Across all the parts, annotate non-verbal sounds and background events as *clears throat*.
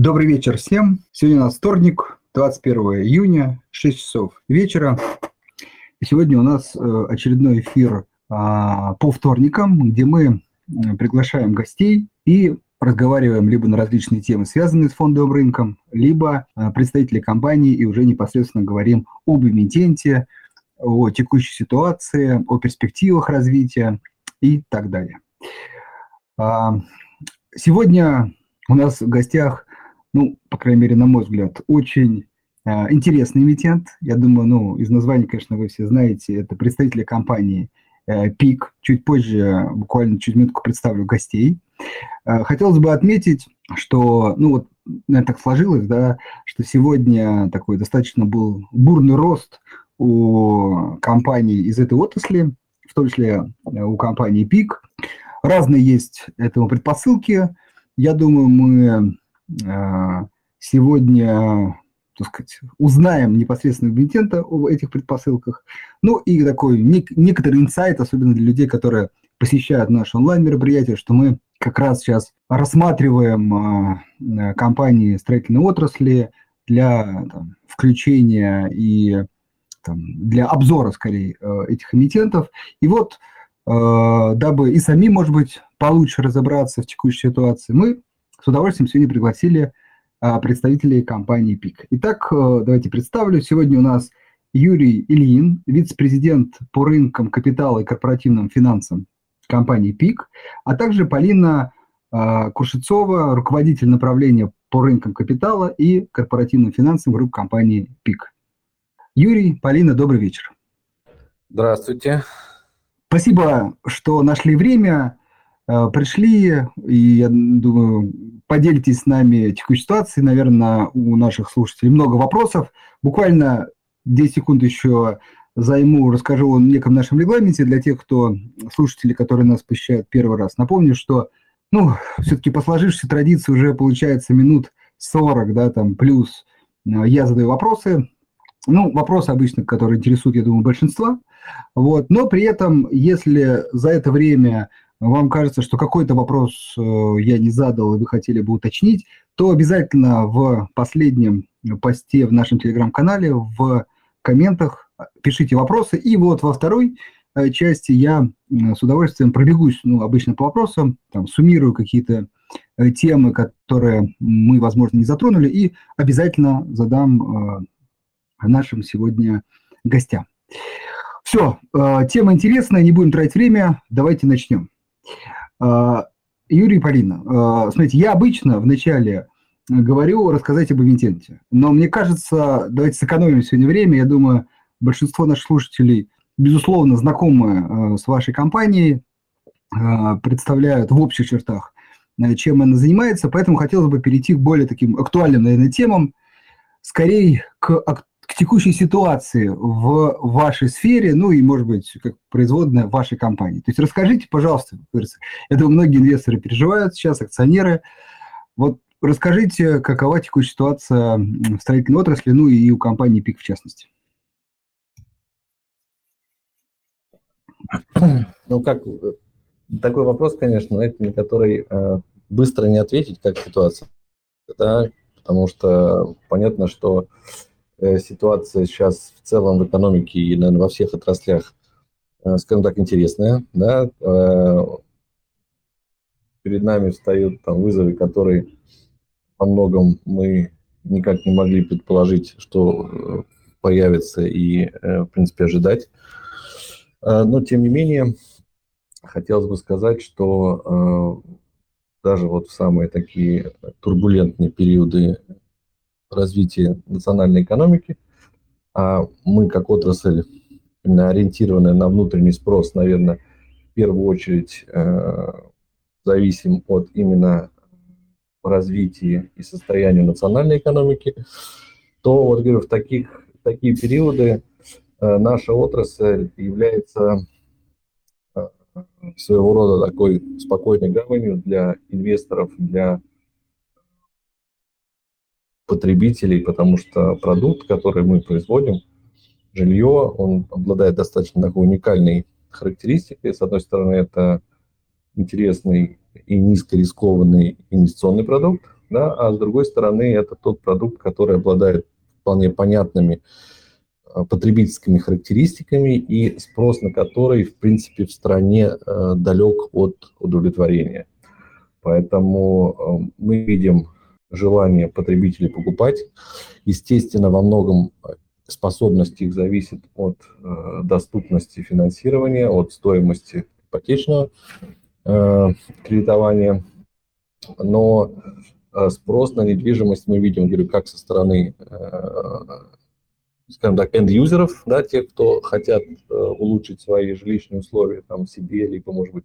Добрый вечер всем. Сегодня у нас вторник, 21 июня, 6 часов вечера. Сегодня у нас э, очередной эфир а, по вторникам, где мы приглашаем гостей и разговариваем либо на различные темы, связанные с фондовым рынком, либо э, представители компании и уже непосредственно говорим об эмитенте, о текущей ситуации, о перспективах развития и так далее. А, сегодня у нас в гостях, ну, по крайней мере, на мой взгляд, очень а, интересный эмитент. Я думаю, ну, из названия, конечно, вы все знаете, это представители компании э, ПИК. Чуть позже, буквально чуть минутку представлю гостей. А, хотелось бы отметить, что, ну вот, наверное, так сложилось, да, что сегодня такой достаточно был бурный рост у компаний из этой отрасли, в том числе э, у компании ПИК. Разные есть этому предпосылки. Я думаю, мы э, сегодня так сказать, узнаем непосредственно эмитента об этих предпосылках. Ну и такой нек- некоторый инсайт, особенно для людей, которые посещают наши онлайн-мероприятия, что мы как раз сейчас рассматриваем э, компании строительной отрасли для там, включения и там, для обзора, скорее, э, этих эмитентов. И вот, э, дабы и сами, может быть, получше разобраться в текущей ситуации, мы с удовольствием сегодня пригласили э, представителей компании ПИК. Итак, давайте представлю. Сегодня у нас Юрий Ильин, вице-президент по рынкам капитала и корпоративным финансам компании ПИК, а также Полина Кушецова, руководитель направления по рынкам капитала и корпоративным финансам группы компании ПИК. Юрий, Полина, добрый вечер. Здравствуйте. Спасибо, что нашли время, э, пришли, и я думаю, поделитесь с нами текущей ситуацией. Наверное, у наших слушателей много вопросов. Буквально 10 секунд еще займу, расскажу о неком нашем регламенте для тех, кто слушатели, которые нас посещают первый раз. Напомню, что, ну, все-таки по сложившейся традиции уже получается минут 40, да, там, плюс э, я задаю вопросы, ну, вопрос обычно, который интересует, я думаю, большинства. Вот. Но при этом, если за это время вам кажется, что какой-то вопрос э, я не задал, и вы хотели бы уточнить, то обязательно в последнем посте в нашем телеграм-канале, в комментах пишите вопросы. И вот во второй э, части я с удовольствием пробегусь, ну, обычно по вопросам, там, суммирую какие-то э, темы, которые мы, возможно, не затронули, и обязательно задам нашим сегодня гостям. Все, э, тема интересная, не будем тратить время, давайте начнем. Э, Юрий Полина, э, смотрите, я обычно вначале говорю рассказать об эмитенте, но мне кажется, давайте сэкономим сегодня время, я думаю, большинство наших слушателей, безусловно, знакомы с вашей компанией, представляют в общих чертах, чем она занимается, поэтому хотелось бы перейти к более таким актуальным, наверное, темам, скорее к к текущей ситуации в вашей сфере, ну и, может быть, как производная вашей компании. То есть расскажите, пожалуйста, я думаю, многие инвесторы переживают сейчас, акционеры. Вот расскажите, какова текущая ситуация в строительной отрасли, ну и у компании ПИК в частности. Ну, как такой вопрос, конечно, на который э, быстро не ответить, как ситуация, да, потому что понятно, что ситуация сейчас в целом в экономике и, наверное, во всех отраслях, э, скажем так, интересная. Да? Э, перед нами встают там вызовы, которые во многом мы никак не могли предположить, что появится и, в принципе, ожидать. Но, тем не менее, хотелось бы сказать, что даже вот в самые такие турбулентные периоды развития национальной экономики. А мы, как отрасль, ориентированная на внутренний спрос, наверное, в первую очередь э, зависим от именно развития и состояния национальной экономики, то вот говорю, в таких, такие периоды э, наша отрасль является э, своего рода такой спокойной гаванью для инвесторов, для потребителей, потому что продукт, который мы производим, жилье, он обладает достаточно такой уникальной характеристикой. С одной стороны, это интересный и низкорискованный инвестиционный продукт, да, а с другой стороны это тот продукт, который обладает вполне понятными э, потребительскими характеристиками и спрос на который, в принципе, в стране э, далек от удовлетворения. Поэтому э, мы видим желание потребителей покупать. Естественно, во многом способность их зависит от э, доступности финансирования, от стоимости ипотечного э, кредитования. Но э, спрос на недвижимость мы видим, говорю, как со стороны, э, скажем так, энд-юзеров, да, тех, кто хотят э, улучшить свои жилищные условия там себе, либо, может быть,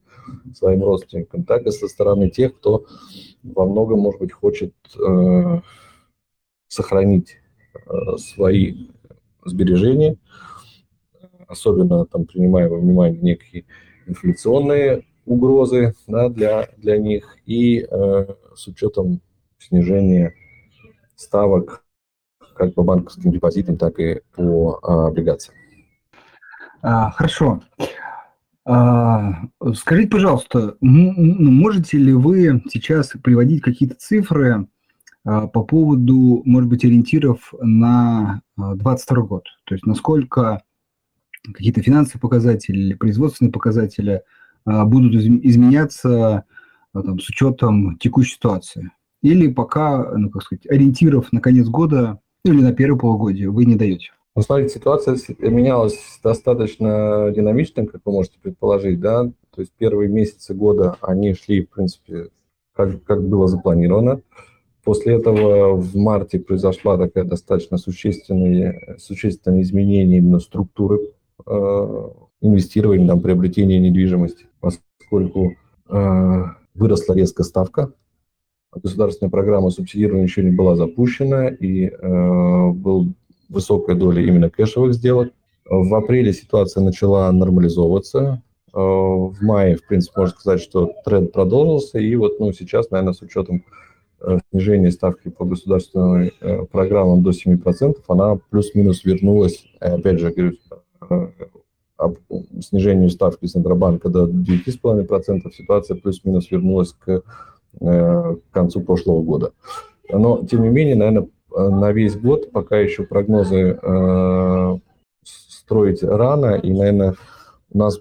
своим родственникам, так и со стороны тех, кто во многом, может быть, хочет э, сохранить э, свои сбережения, особенно там принимая во внимание некие инфляционные угрозы да, для, для них и э, с учетом снижения ставок как по банковским депозитам, так и по а, облигациям. А, хорошо. А, скажите, пожалуйста, можете ли вы сейчас приводить какие-то цифры а, по поводу, может быть, ориентиров на 2022 а, год? То есть насколько какие-то финансовые показатели производственные показатели а, будут изменяться там, с учетом текущей ситуации? Или пока, ну, как сказать, ориентиров на конец года или на первое полугодие вы не даете? Ну, смотрите, ситуация менялась достаточно динамично, как вы можете предположить, да, то есть первые месяцы года они шли, в принципе, как, как было запланировано. После этого в марте произошла такая достаточно существенная, существенное изменение именно структуры э, инвестирования, там, приобретения недвижимости, поскольку э, выросла резко ставка, государственная программа субсидирования еще не была запущена, и э, был высокая доля именно кэшевых сделок. В апреле ситуация начала нормализовываться. Э, в мае, в принципе, можно сказать, что тренд продолжился. И вот ну, сейчас, наверное, с учетом э, снижения ставки по государственным э, программам до 7%, она плюс-минус вернулась, опять же, говорю, об снижению ставки Центробанка до 9,5%, ситуация плюс-минус вернулась к, к концу прошлого года. Но, тем не менее, наверное, Э, на весь год пока еще прогнозы э, строить рано, и, наверное, у нас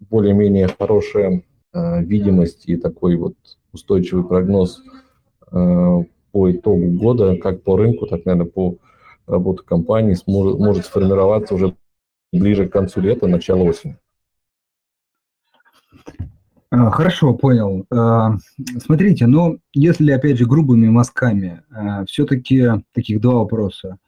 более-менее хорошая э, видимость и такой вот устойчивый прогноз э, по итогу года, как по рынку, так, наверное, по работе компании сможет, может сформироваться уже ближе к концу лета, начало осени. А, хорошо, понял. А, смотрите, но если, опять же, грубыми мазками, а, все-таки таких два вопроса.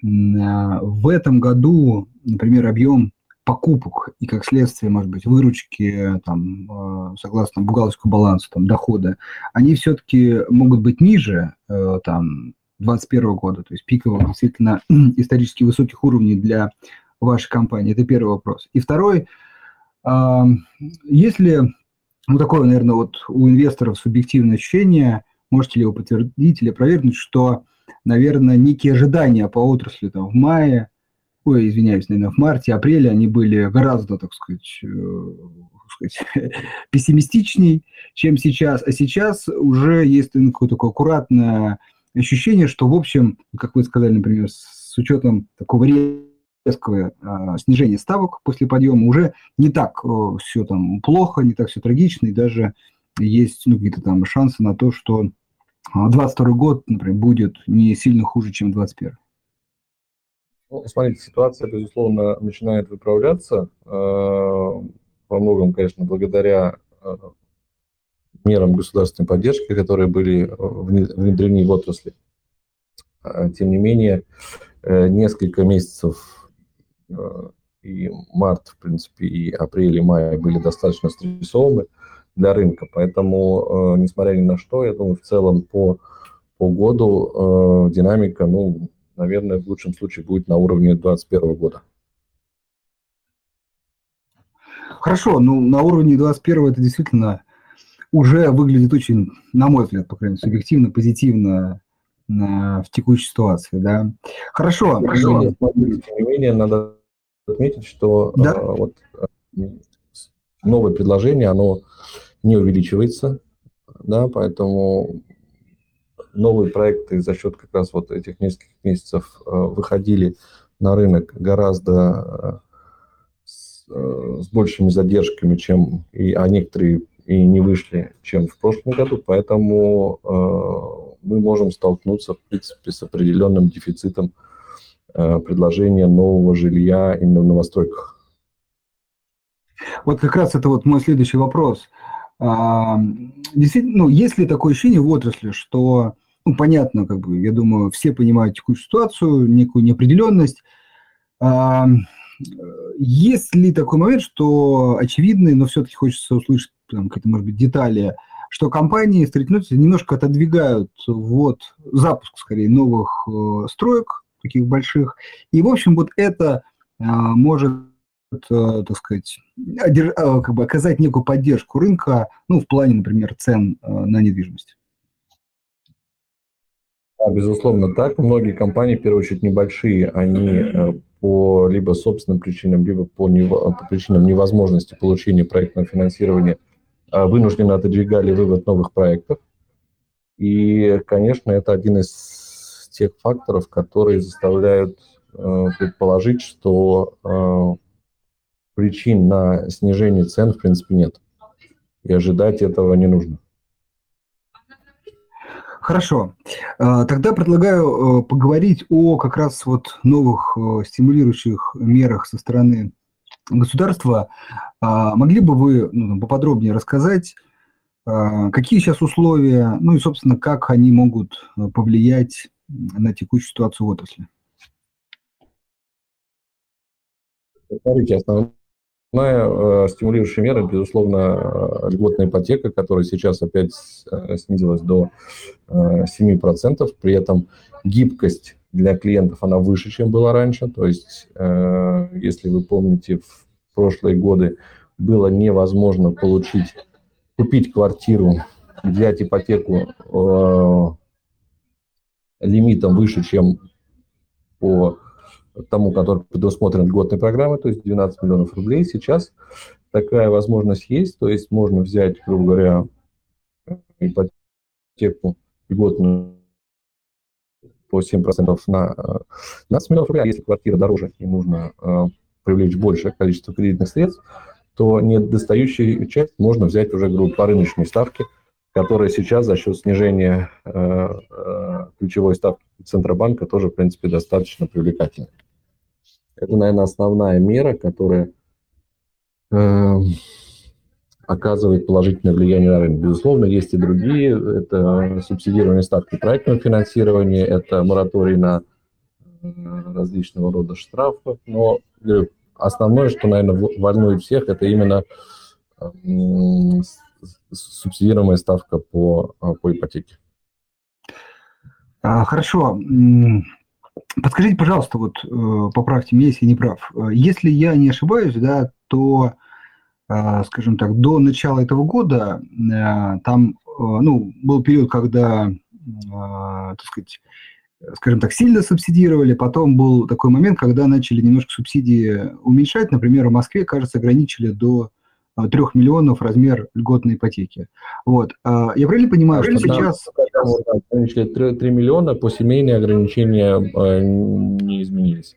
В этом году, например, объем покупок и, как следствие, может быть, выручки, там, согласно бухгалтерскому балансу, там, дохода, они все-таки могут быть ниже, там, 2021 года, то есть пиковых, действительно, *clears throat* исторически высоких уровней для вашей компании. Это первый вопрос. И второй, если ну, такое, наверное, вот у инвесторов субъективное ощущение, можете ли вы подтвердить или опровергнуть, что, наверное, некие ожидания по отрасли там, в мае, ой, извиняюсь, наверное, в марте, апреле, они были гораздо, так сказать, э, сказать *laughs* пессимистичней, чем сейчас. А сейчас уже есть какое-то такое аккуратное ощущение, что, в общем, как вы сказали, например, с учетом такого резкое а, снижение ставок после подъема, уже не так все там плохо, не так все трагично, и даже есть ну, какие-то там шансы на то, что 22 год, например, будет не сильно хуже, чем 21. Ну, смотрите, ситуация, безусловно, начинает выправляться. Э, во многом, конечно, благодаря э, мерам государственной поддержки, которые были внедрены в отрасли. А, тем не менее, э, несколько месяцев Э, и март, в принципе, и апрель, и май были достаточно стрессовыми для рынка. Поэтому, э, несмотря ни на что, я думаю, в целом по, по году э, динамика, ну, наверное, в лучшем случае будет на уровне 2021 года. Хорошо, ну на уровне 21 это действительно уже выглядит очень, на мой взгляд, по крайней мере, субъективно, позитивно в текущей ситуации, да. Хорошо. Хорошо. Тем не менее, надо отметить, что да. э, вот, э, новое предложение, оно не увеличивается, да, поэтому новые проекты за счет как раз вот этих нескольких месяцев выходили на рынок гораздо с, с большими задержками, чем и, а некоторые и не вышли, чем в прошлом году, поэтому э, мы можем столкнуться, в принципе, с определенным дефицитом э, предложения нового жилья именно в новостройках. Вот как раз это вот мой следующий вопрос. А, действительно, ну, есть ли такое ощущение в отрасли, что, ну, понятно, как бы, я думаю, все понимают текущую ситуацию, некую неопределенность. А, есть ли такой момент, что очевидный, но все-таки хочется услышать там, какие-то, может быть, детали, что компании строительные немножко отодвигают вот запуск, скорее, новых э, строек, таких больших. И, в общем, вот это э, может, э, так сказать, одерж, э, как бы оказать некую поддержку рынка, ну, в плане, например, цен э, на недвижимость. Да, безусловно, так. Многие компании, в первую очередь небольшие, они по либо собственным причинам, либо по, по причинам невозможности получения проектного финансирования а, вынужденно отодвигали вывод новых проектов. И, конечно, это один из тех факторов, которые заставляют э, предположить, что э, причин на снижение цен, в принципе, нет. И ожидать этого не нужно. Хорошо. А, тогда предлагаю э, поговорить о как раз вот новых стимулирующих мерах со стороны государства. А могли бы вы ну, поподробнее рассказать, какие сейчас условия, ну и, собственно, как они могут э, повлиять на текущую ситуацию в отрасли? Смотрите, основная э, стимулирующая мера, безусловно, э, льготная ипотека, которая сейчас опять э, снизилась до э, 7%, при этом гибкость для клиентов она выше, чем была раньше. То есть, э, если вы помните, в прошлые годы было невозможно получить, купить квартиру, взять ипотеку э, лимитом выше, чем по тому, который предусмотрен льготной программой, то есть 12 миллионов рублей. Сейчас такая возможность есть, то есть можно взять, грубо говоря, ипотеку льготную по 7% на 12 миллионов рублей, а если квартира дороже и нужно э, привлечь большее количество кредитных средств, то недостающую часть можно взять уже, грубо по рыночной ставке, которая сейчас за счет снижения э, э, ключевой ставки Центробанка тоже, в принципе, достаточно привлекательна. Это, наверное, основная мера, которая э, оказывает положительное влияние на рынок. Безусловно, есть и другие. Это субсидирование ставки проектного финансирования, это мораторий на э, различного рода штрафы. Но основное, что, наверное, волнует всех, это именно субсидируемая ставка по, а, по ипотеке. А, хорошо. Подскажите, пожалуйста, вот э, поправьте меня, если я не прав. Если я не ошибаюсь, да, то, а, скажем так, до начала этого года э, там, э, ну, был период, когда, так сказать, скажем так, сильно субсидировали. Потом был такой момент, когда начали немножко субсидии уменьшать. Например, в Москве, кажется, ограничили до 3 а, миллионов размер льготной ипотеки. Вот. А, я правильно понимаю, что сейчас... Ограничили 3, 3 миллиона, по семейные ограничения а, не изменились.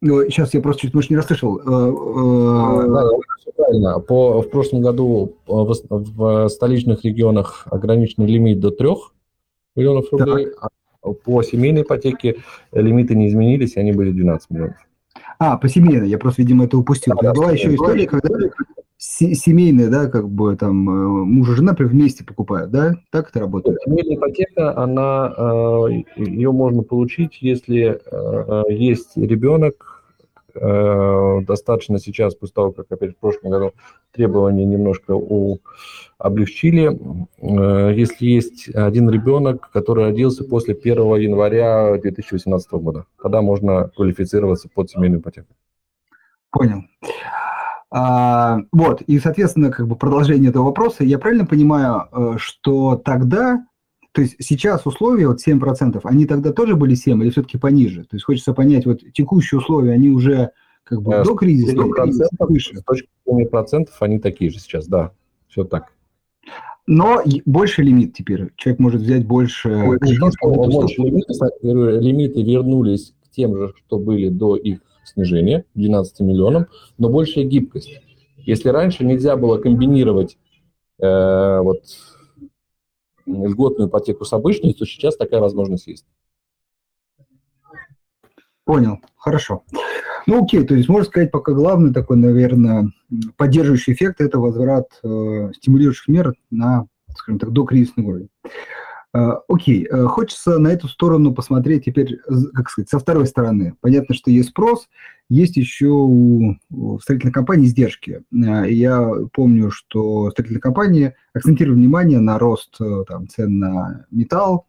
Ну, сейчас я просто чуть, может, не расслышал. Да, правильно. По, в прошлом году в, в столичных регионах ограниченный лимит до трех миллионов рублей, так. а по семейной ипотеке лимиты не изменились, они были 12 миллионов. А, по семейной, я просто, видимо, это упустил. Да, была еще история, когда семейная, да, как бы там э, муж и жена вместе покупают, да? Так это работает? Семейная ипотека, она, э, ее можно получить, если э, есть ребенок, Э, достаточно сейчас, после того, как опять в прошлом году требования немножко у, облегчили. Э, если есть один ребенок, который родился после 1 января 2018 года, тогда можно квалифицироваться под семейную ипотеку. Понял. А, вот, и, соответственно, как бы продолжение этого вопроса, я правильно понимаю, э, что тогда, то есть сейчас условия, вот 7%, они тогда тоже были 7 или все-таки пониже? То есть хочется понять, вот текущие условия, они уже как бы до кризиса, до кризиса выше. С точки зрения процентов они такие же сейчас, да, все так. Но больше лимит теперь. Человек может взять больше кредитов. Больше лимиты, лимиты вернулись к тем же, что были до их снижения, 12 миллионам, но большая гибкость. Если раньше нельзя было комбинировать э, вот, льготную ипотеку с обычной, то сейчас такая возможность есть. Понял, хорошо. Ну, окей, то есть можно сказать, пока главный такой, наверное, поддерживающий эффект – это возврат э, стимулирующих мер на, скажем так, докризисный уровень. Э, окей, э, хочется на эту сторону посмотреть теперь, как сказать, со второй стороны. Понятно, что есть спрос, есть еще у, строительной компании издержки. Э, я помню, что строительные компании акцентируют внимание на рост там, цен на металл,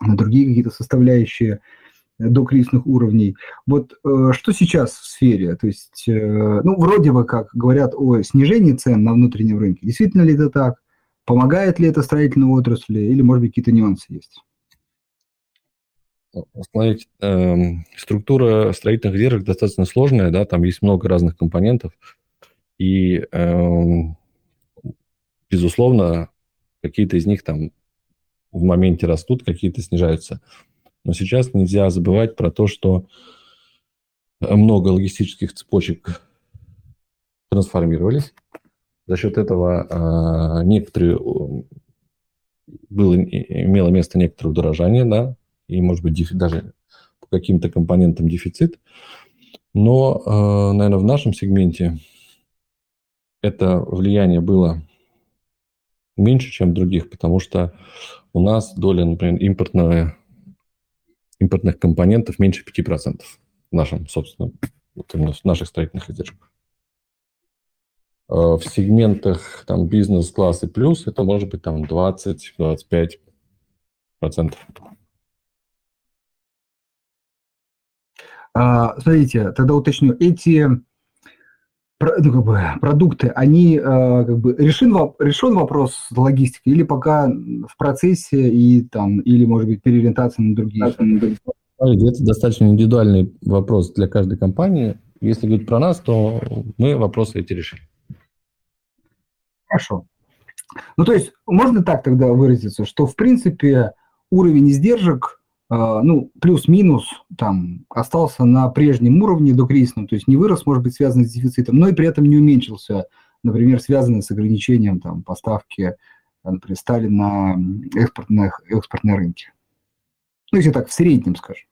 на другие какие-то составляющие – до кризисных уровней. Вот что сейчас в сфере? То есть, ну, вроде бы как говорят о снижении цен на внутреннем рынке. Действительно ли это так? Помогает ли это строительной отрасли? Или, может быть, какие-то нюансы есть? Смотрите, э, структура строительных издержек достаточно сложная, да, там есть много разных компонентов. И, э, безусловно, какие-то из них там в моменте растут, какие-то снижаются. Но сейчас нельзя забывать про то, что много логистических цепочек трансформировались. За счет этого а, некоторые было, имело место некоторое удорожание, да, и, может быть, даже по каким-то компонентам дефицит. Но, а, наверное, в нашем сегменте это влияние было меньше, чем в других, потому что у нас доля, например, импортного импортных компонентов меньше 5% в нашем, собственно, вот именно в наших строительных издержках. А в сегментах там бизнес-класс и плюс это может быть там 20-25 процентов. А, смотрите, тогда уточню, эти ну, как бы, продукты, они э, как бы решен, решен вопрос с логистикой или пока в процессе и там, или, может быть, переориентация на другие? Это достаточно индивидуальный вопрос для каждой компании. Если говорить про нас, то мы вопросы эти решили. Хорошо. Ну, то есть, можно так тогда выразиться, что, в принципе, уровень издержек а, ну, плюс-минус там остался на прежнем уровне до кризисном, то есть не вырос, может быть, связан с дефицитом, но и при этом не уменьшился, например, связанный с ограничением там, поставки, например, стали на экспортных, экспортные рынки. Ну, если так, в среднем, скажем.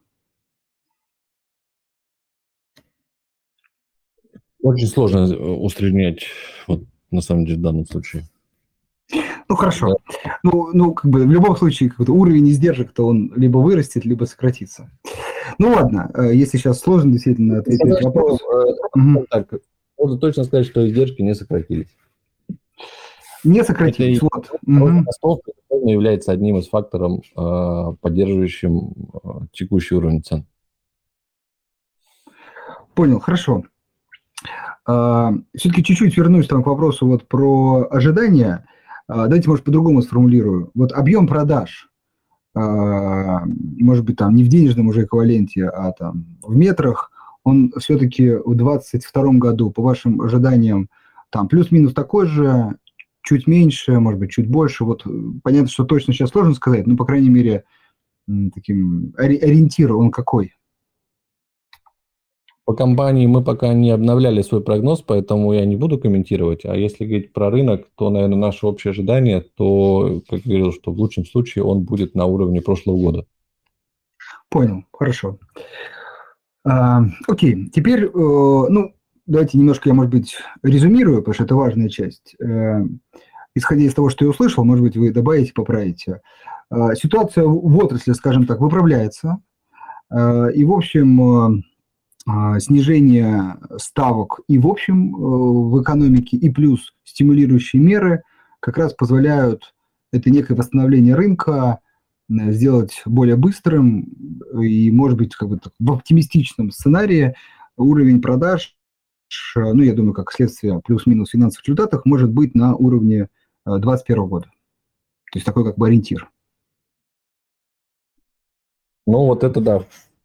Очень сложно э, усреднять, вот, на самом деле, в данном случае. Ну хорошо. Да. Ну, ну, как бы в любом случае какой-то уровень издержек-то он либо вырастет, либо сократится. Ну ладно, э, если сейчас сложно действительно ответить на вопрос. Угу. Так, можно точно сказать, что издержки не сократились. Не сократились, Это вот. Угу. является одним из факторов, э, поддерживающим текущий уровень цен. Понял, хорошо. Все-таки чуть-чуть вернусь там к вопросу вот про ожидания. А, давайте, может, по-другому сформулирую. Вот объем продаж, а, может быть, там не в денежном уже эквиваленте, а там в метрах, он все-таки в 2022 году, по вашим ожиданиям, там плюс-минус такой же, чуть меньше, может быть, чуть больше. Вот понятно, что точно сейчас сложно сказать, но, по крайней мере, таким ориентир он какой? По компании мы пока не обновляли свой прогноз, поэтому я не буду комментировать. А если говорить про рынок, то, наверное, наше общее ожидание, то, как я говорил, что в лучшем случае он будет на уровне прошлого года. Понял, хорошо. А, окей, теперь, э, ну, давайте немножко я, может быть, резюмирую, потому что это важная часть. Э, исходя из того, что я услышал, может быть, вы добавите, поправите. Э, ситуация в отрасли, скажем так, выправляется. Э, и, в общем, э, снижение ставок и в общем э, в экономике, и плюс стимулирующие меры как раз позволяют это некое восстановление рынка э, сделать более быстрым и, может быть, как бы в оптимистичном сценарии уровень продаж, ну, я думаю, как следствие плюс-минус финансовых результатов, может быть на уровне 2021 э, года. То есть такой как бы ориентир. Ну, вот это да,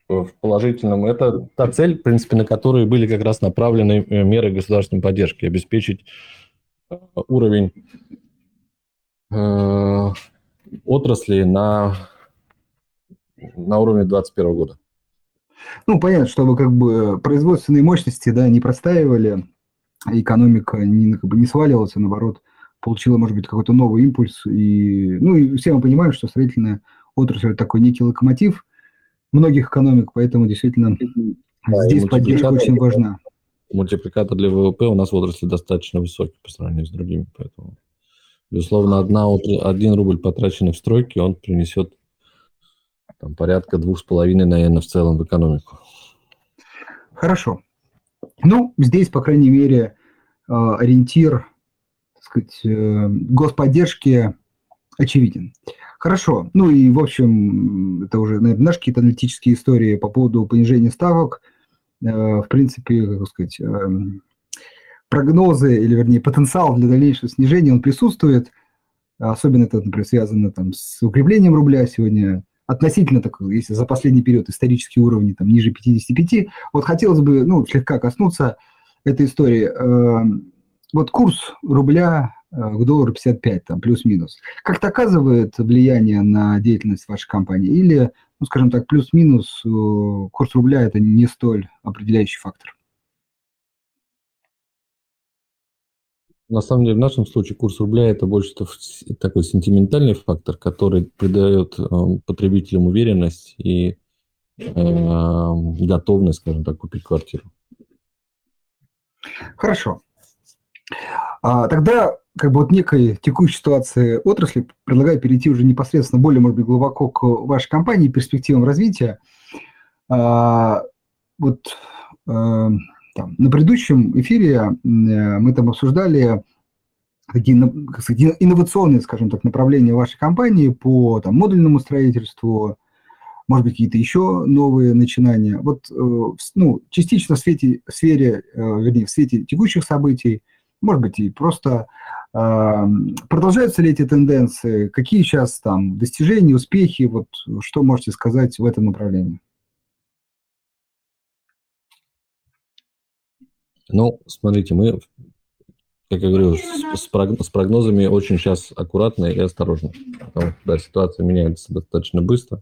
в положительном. Это та цель, в принципе, на которую были как раз направлены э, меры государственной поддержки, обеспечить э, уровень э, отрасли на, на уровне 2021 года. Ну, понятно, чтобы как бы производственные мощности да, не простаивали, экономика не, как бы не сваливалась, а наоборот, получила, может быть, какой-то новый импульс. И, ну, и все мы понимаем, что строительная отрасль – это такой некий локомотив многих экономик, поэтому действительно да, здесь поддержка очень важна. Мультипликатор для ВВП у нас в отрасли достаточно высокий по сравнению с другими, поэтому, безусловно, одна, один рубль, потраченный в стройке, он принесет там, порядка двух с половиной, наверное, в целом в экономику. Хорошо. Ну, здесь, по крайней мере, э, ориентир так сказать, э, господдержки очевиден. Хорошо. Ну и, в общем, это уже, наверное, наши какие-то аналитические истории по поводу понижения ставок. Э, в принципе, как сказать, прогнозы, или, вернее, потенциал для дальнейшего снижения, он присутствует. Особенно это, например, связано там, с укреплением рубля. Сегодня относительно, так, если за последний период исторические уровни там, ниже 55. Вот хотелось бы ну, слегка коснуться этой истории. Эм, вот курс рубля э, к доллару 55, там, плюс-минус. Как-то оказывает влияние на деятельность вашей компании? Или, ну, скажем так, плюс-минус э, курс рубля – это не столь определяющий фактор? На самом деле, в нашем случае курс рубля – это больше такой сентиментальный фактор, который придает э, потребителям уверенность и э, готовность, скажем так, купить квартиру. Хорошо. А, тогда как бы вот некой текущей ситуации отрасли предлагаю перейти уже непосредственно более, может быть, глубоко к вашей компании, перспективам развития. А, вот э, там, на предыдущем эфире э, мы там обсуждали такие инновационные, скажем так, направления вашей компании по там, модульному строительству, может быть, какие-то еще новые начинания. Вот, э, ну, частично в, свете, в сфере, вернее, в свете текущих событий, может быть, и просто продолжаются ли эти тенденции, какие сейчас там достижения, успехи, вот что можете сказать в этом направлении? Ну, смотрите, мы, как я говорю, с, с прогнозами очень сейчас аккуратно и осторожно. Да, ситуация меняется достаточно быстро,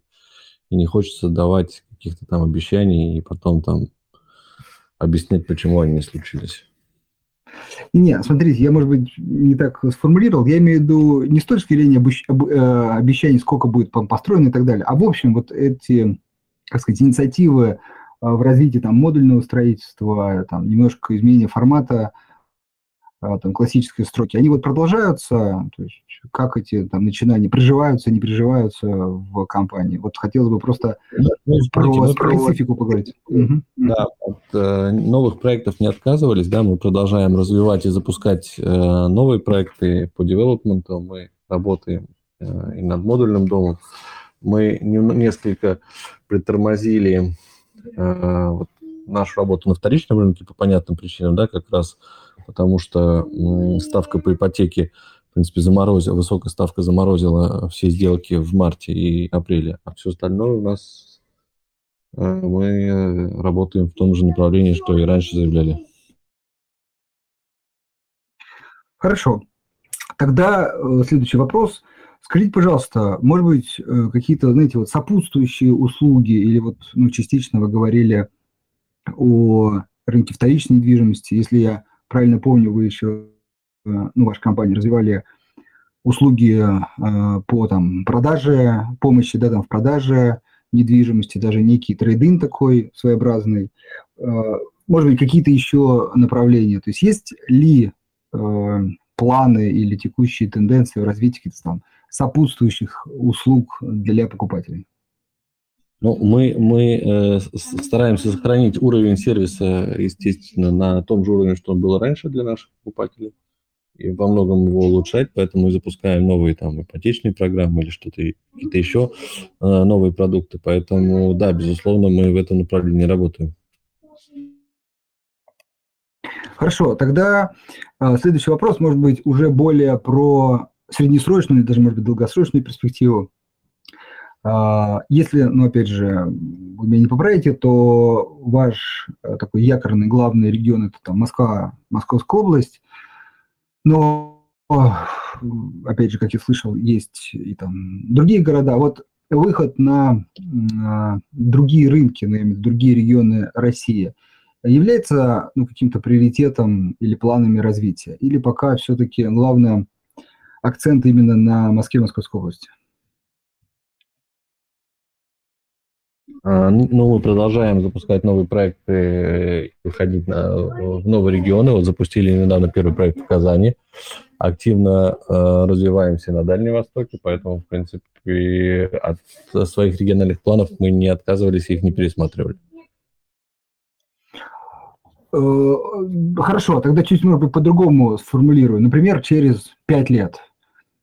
и не хочется давать каких-то там обещаний и потом там объяснять, почему они не случились. Не, смотрите, я, может быть, не так сформулировал. Я имею в виду не с точки зрения э, обещаний, сколько будет построено и так далее, а в общем вот эти, как сказать, инициативы а, в развитии там, модульного строительства, там, немножко изменения формата там, классической строки, они вот продолжаются, то есть как эти там начинания приживаются, не приживаются в компании. Вот хотелось бы просто да, ну, про смотрите, специфику поговорить. Угу. Да, от э, новых проектов не отказывались, да, мы продолжаем развивать и запускать э, новые проекты по девелопменту, мы работаем э, и над модульным домом. Мы не, несколько притормозили Э, вот, нашу работу на вторичном рынке по понятным причинам, да, как раз потому что ставка по ипотеке, в принципе, заморозила, высокая ставка заморозила все сделки в марте и апреле, а все остальное у нас э, мы работаем в том же направлении, что и раньше заявляли. Хорошо. Тогда э, следующий вопрос – Скажите, пожалуйста, может быть, э, какие-то, знаете, вот сопутствующие услуги или вот, ну, частично вы говорили о рынке вторичной недвижимости. Если я правильно помню, вы еще, э, ну, ваша компания развивали услуги э, по там продаже, помощи, да, там в продаже недвижимости, даже некий трейдинг такой своеобразный. Может быть, какие-то еще направления. То есть есть ли планы или текущие тенденции в развитии каких-то там сопутствующих услуг для покупателей? Ну, мы, мы э, стараемся сохранить уровень сервиса, естественно, на том же уровне, что он был раньше для наших покупателей, и во многом его улучшать, поэтому мы запускаем новые там ипотечные программы или что-то, какие-то еще э, новые продукты. Поэтому, да, безусловно, мы в этом направлении работаем. Хорошо, тогда э, следующий вопрос может быть уже более про среднесрочную или даже, может быть, долгосрочную перспективу. А, если, ну, опять же, вы меня не поправите, то ваш э, такой якорный главный регион – это там Москва, Московская область. Но опять же, как я слышал, есть и там другие города. Вот выход на другие рынки, на другие регионы России является ну, каким-то приоритетом или планами развития? Или пока все-таки главное акцент именно на Москве и Московской области? А, ну, ну, мы продолжаем запускать новые проекты, выходить на, в новые регионы. Вот запустили недавно первый проект в Казани. Активно э, развиваемся на Дальнем Востоке, поэтому, в принципе, от своих региональных планов мы не отказывались, их не пересматривали. Э, хорошо, тогда чуть, может быть, по-другому сформулирую. Например, через пять лет,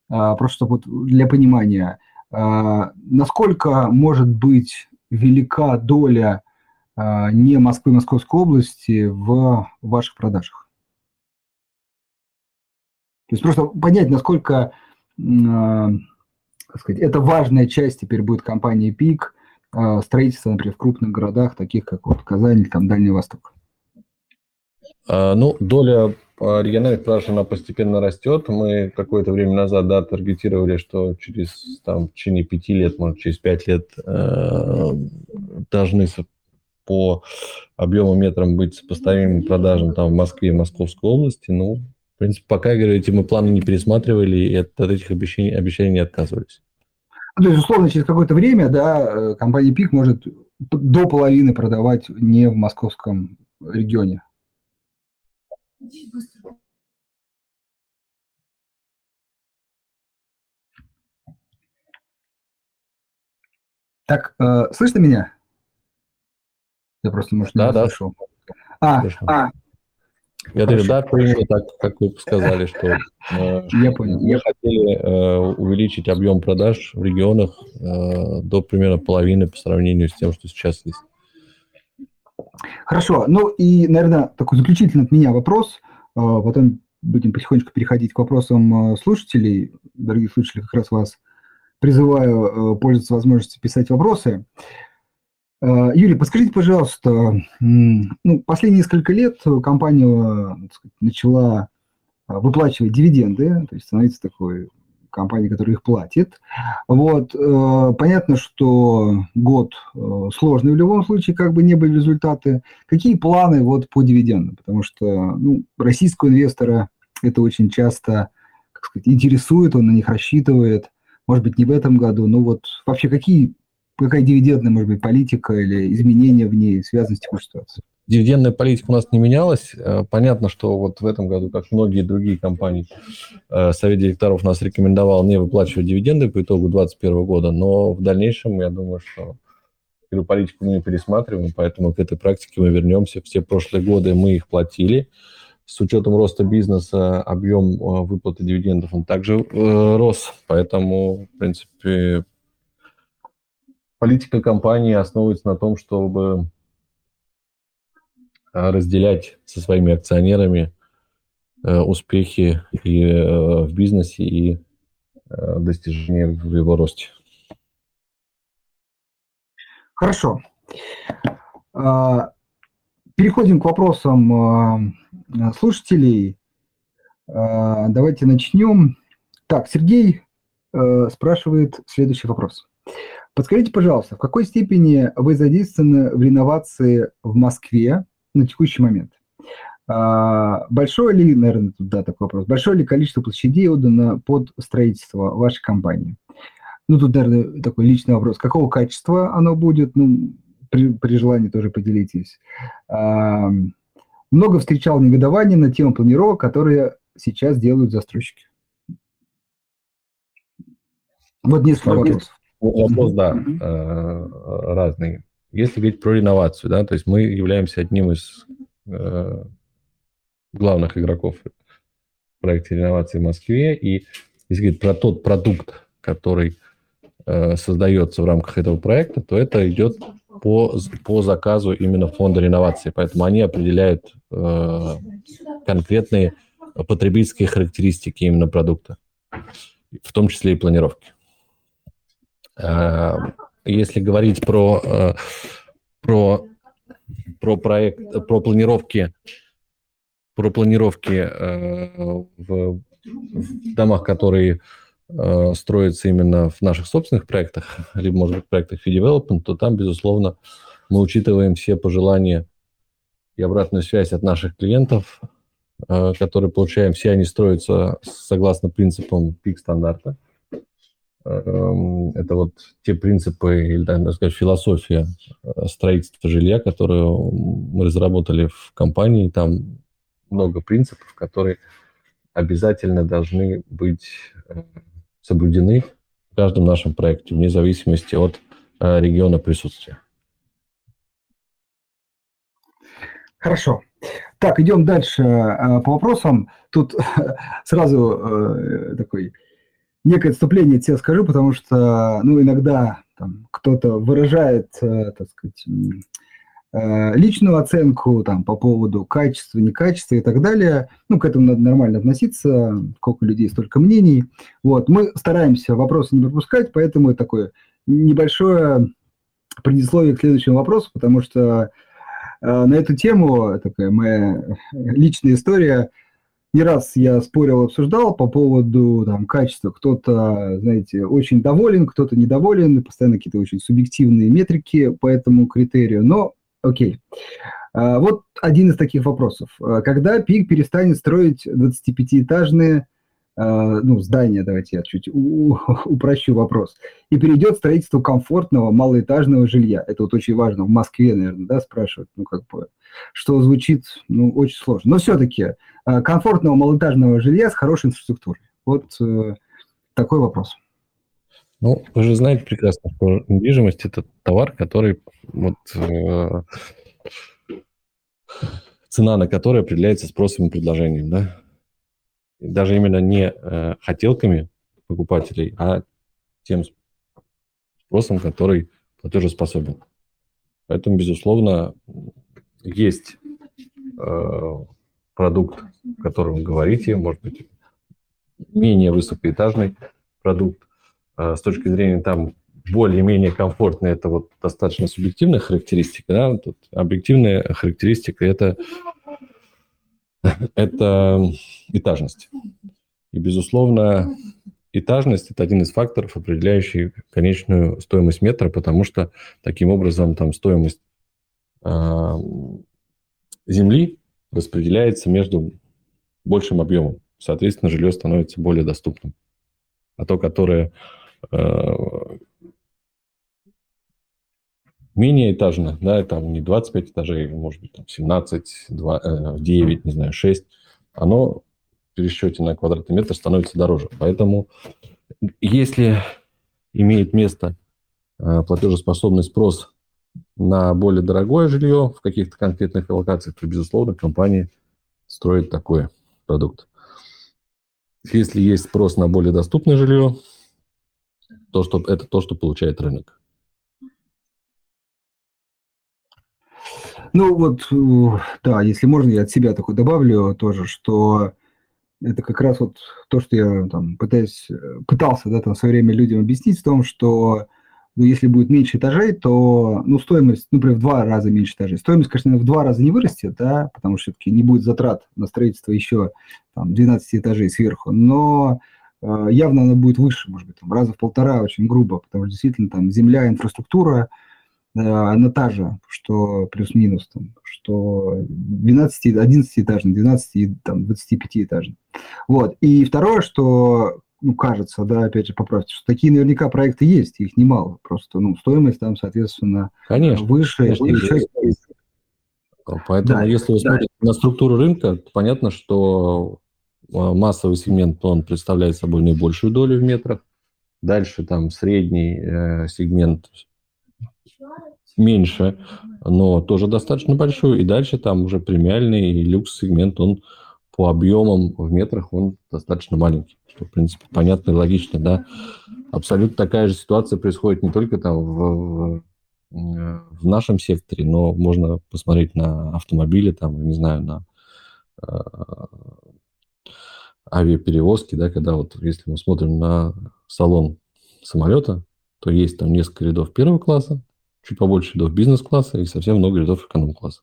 а, просто чтобы для понимания, а, насколько может быть велика доля а, не Москвы, Московской области в ваших продажах? То есть просто понять, насколько так сказать, это важная часть теперь будет компании ПИК, строительство, например, в крупных городах, таких как вот Казань или там Дальний Восток. А, ну, доля региональных продаж, она постепенно растет. Мы какое-то время назад, да, таргетировали, что через, там, в течение пяти лет, может, через пять лет э, должны по объему метрам быть сопоставимыми продажам там в Москве и Московской области. Ну, в принципе, пока, говорите, мы планы не пересматривали и от, от этих обещаний, обещаний не отказывались. Ну, то есть, условно, через какое-то время, да, э, компания ПИК может до половины продавать не в московском регионе. Здесь быстро. Так, э, слышно меня? Я просто, может, да, не да. слышал. А, а. Я говорю, да, именно так, как вы сказали, что э, я понял. мы хотели э, увеличить объем продаж в регионах э, до примерно половины по сравнению с тем, что сейчас есть. Хорошо. Ну и, наверное, такой заключительный от меня вопрос. А, потом будем потихонечку переходить к вопросам а, слушателей. Дорогие слушатели, как раз вас призываю а, пользоваться возможностью писать вопросы. Юрий, подскажите, пожалуйста, ну, последние несколько лет компания сказать, начала выплачивать дивиденды, то есть становиться такой компании, которая их платит. Вот, э, понятно, что год э, сложный в любом случае, как бы не были результаты. Какие планы вот по дивидендам? Потому что ну, российского инвестора это очень часто как сказать, интересует, он на них рассчитывает. Может быть, не в этом году, но вот вообще какие, какая дивидендная, может быть, политика или изменения в ней связаны с текущей ситуацией? Дивидендная политика у нас не менялась. Э, понятно, что вот в этом году, как многие другие компании, э, Совет директоров нас рекомендовал не выплачивать дивиденды по итогу 2021 года, но в дальнейшем, я думаю, что эту политику мы пересматриваем, поэтому к этой практике мы вернемся. Все прошлые годы мы их платили. С учетом роста бизнеса объем э, выплаты дивидендов он также рос, поэтому, в принципе, политика компании основывается на том, чтобы разделять со своими акционерами э, успехи и э, в бизнесе, и э, достижения в его росте. Хорошо. А, переходим к вопросам слушателей. А, давайте начнем. Так, Сергей спрашивает следующий вопрос. Подскажите, пожалуйста, в какой степени вы задействованы в реновации в Москве на текущий момент. А, большое ли, наверное, да, такой вопрос, большое ли количество площадей отдано под строительство вашей компании? Ну, тут, наверное, такой личный вопрос. Какого качества оно будет? Ну, при, при желании тоже поделитесь. А, много встречал негодования на тему планировок, которые сейчас делают застройщики. Вот несколько вопросов. Вопрос, да, э, разный. Если говорить про реновацию, да, то есть мы являемся одним из э, главных игроков в проекте реновации в Москве, и если говорить про тот продукт, который э, создается в рамках этого проекта, то это идет по, по заказу именно фонда реновации, поэтому они определяют э, конкретные потребительские характеристики именно продукта, в том числе и планировки. Э, если говорить про, э, про, про проект, про планировки, про планировки э, в в домах, которые э, строятся именно в наших собственных проектах, либо, может быть, проектах e-development, то там, безусловно, мы учитываем все пожелания и обратную связь от наших клиентов, которые получаем. Все они строятся согласно принципам ПИК-стандарта. Эм, это вот те принципы, или, так сказать, философия э, строительства жилья, которую мы разработали в компании. Там много принципов, которые обязательно должны быть э, соблюдены в каждом нашем проекте, вне зависимости от э, региона присутствия. Хорошо. Так, идем дальше по вопросам. Тут *laughs* сразу такой некое отступление тебе скажу, потому что, ну, иногда там, кто-то выражает, э, так сказать, э, личную оценку там, по поводу качества, некачества и так далее. Ну, к этому надо нормально относиться, сколько людей, столько мнений. Вот. Мы стараемся вопросы не пропускать, поэтому такое небольшое предисловие к следующему вопросу, потому что э, на эту тему, такая моя личная история – не раз я спорил, обсуждал по поводу там, качества. Кто-то, знаете, очень доволен, кто-то недоволен, постоянно какие-то очень субъективные метрики по этому критерию, но окей. А, вот один из таких вопросов. А, когда ПИК перестанет строить 25-этажные а, ну, здания, давайте я чуть *laughs* упрощу вопрос, и перейдет к строительству комфортного малоэтажного жилья. Это вот очень важно. В Москве, наверное, да, спрашивают, ну, как бы, что звучит, ну, очень сложно. Но все-таки э, комфортного малоэтажного жилья с хорошей инфраструктурой. Вот э, такой вопрос. Ну, вы же знаете прекрасно, что недвижимость – это товар, который вот, э, цена на который определяется спросом и предложением, да? Даже именно не э, хотелками покупателей, а тем спросом, который платежеспособен. Поэтому, безусловно, есть э, продукт, о котором вы говорите, может быть, менее высокоэтажный продукт. Э, с точки зрения там более-менее комфортный, это вот достаточно субъективная характеристика, да, тут объективная характеристика это *laughs* это этажность. И, безусловно, этажность – это один из факторов, определяющий конечную стоимость метра, потому что таким образом там стоимость э, земли распределяется между большим объемом. Соответственно, жилье становится более доступным. А то, которое э, менее этажно, да, там не 25 этажей, может быть, там 17, 2, 9, не знаю, 6, оно в пересчете на квадратный метр становится дороже. Поэтому если имеет место э, платежеспособный спрос на более дорогое жилье в каких-то конкретных локациях, то, безусловно, компания строит такой продукт. Если есть спрос на более доступное жилье, то что, это то, что получает рынок. Ну вот, э, да, если можно, я от себя такой добавлю тоже, что это как раз вот то, что я там пытаюсь, э, пытался, да, там в свое время людям объяснить в том, что ну, если будет меньше этажей, то, ну, стоимость, ну, например, в два раза меньше этажей. Стоимость, конечно, в два раза не вырастет, да, потому что все-таки не будет затрат на строительство еще там 12 этажей сверху, но э, явно она будет выше, может быть, там, раза в полтора, очень грубо, потому что действительно там земля, инфраструктура, она та же, что плюс-минус, там, что 12, 11 этажный, 12 и там, 25 этажный. Вот. И второе, что ну, кажется, да, опять же, поправьте, что такие наверняка проекты есть, их немало. Просто, ну, стоимость там, соответственно, конечно, выше. Конечно, выше. Поэтому, да, если вы смотрите да. на структуру рынка, то понятно, что а, массовый сегмент, он представляет собой наибольшую долю в метрах. Дальше там средний э, сегмент меньше, но тоже достаточно большой. И дальше там уже премиальный и люкс-сегмент, он по объемам в метрах, он достаточно маленький. Что, в принципе, понятно и логично, да. Абсолютно такая же ситуация происходит не только там в, в нашем секторе, но можно посмотреть на автомобили, там, не знаю, на э, авиаперевозки, да, когда вот, если мы смотрим на салон самолета, то есть там несколько рядов первого класса, чуть побольше рядов бизнес-класса и совсем много рядов эконом-класса.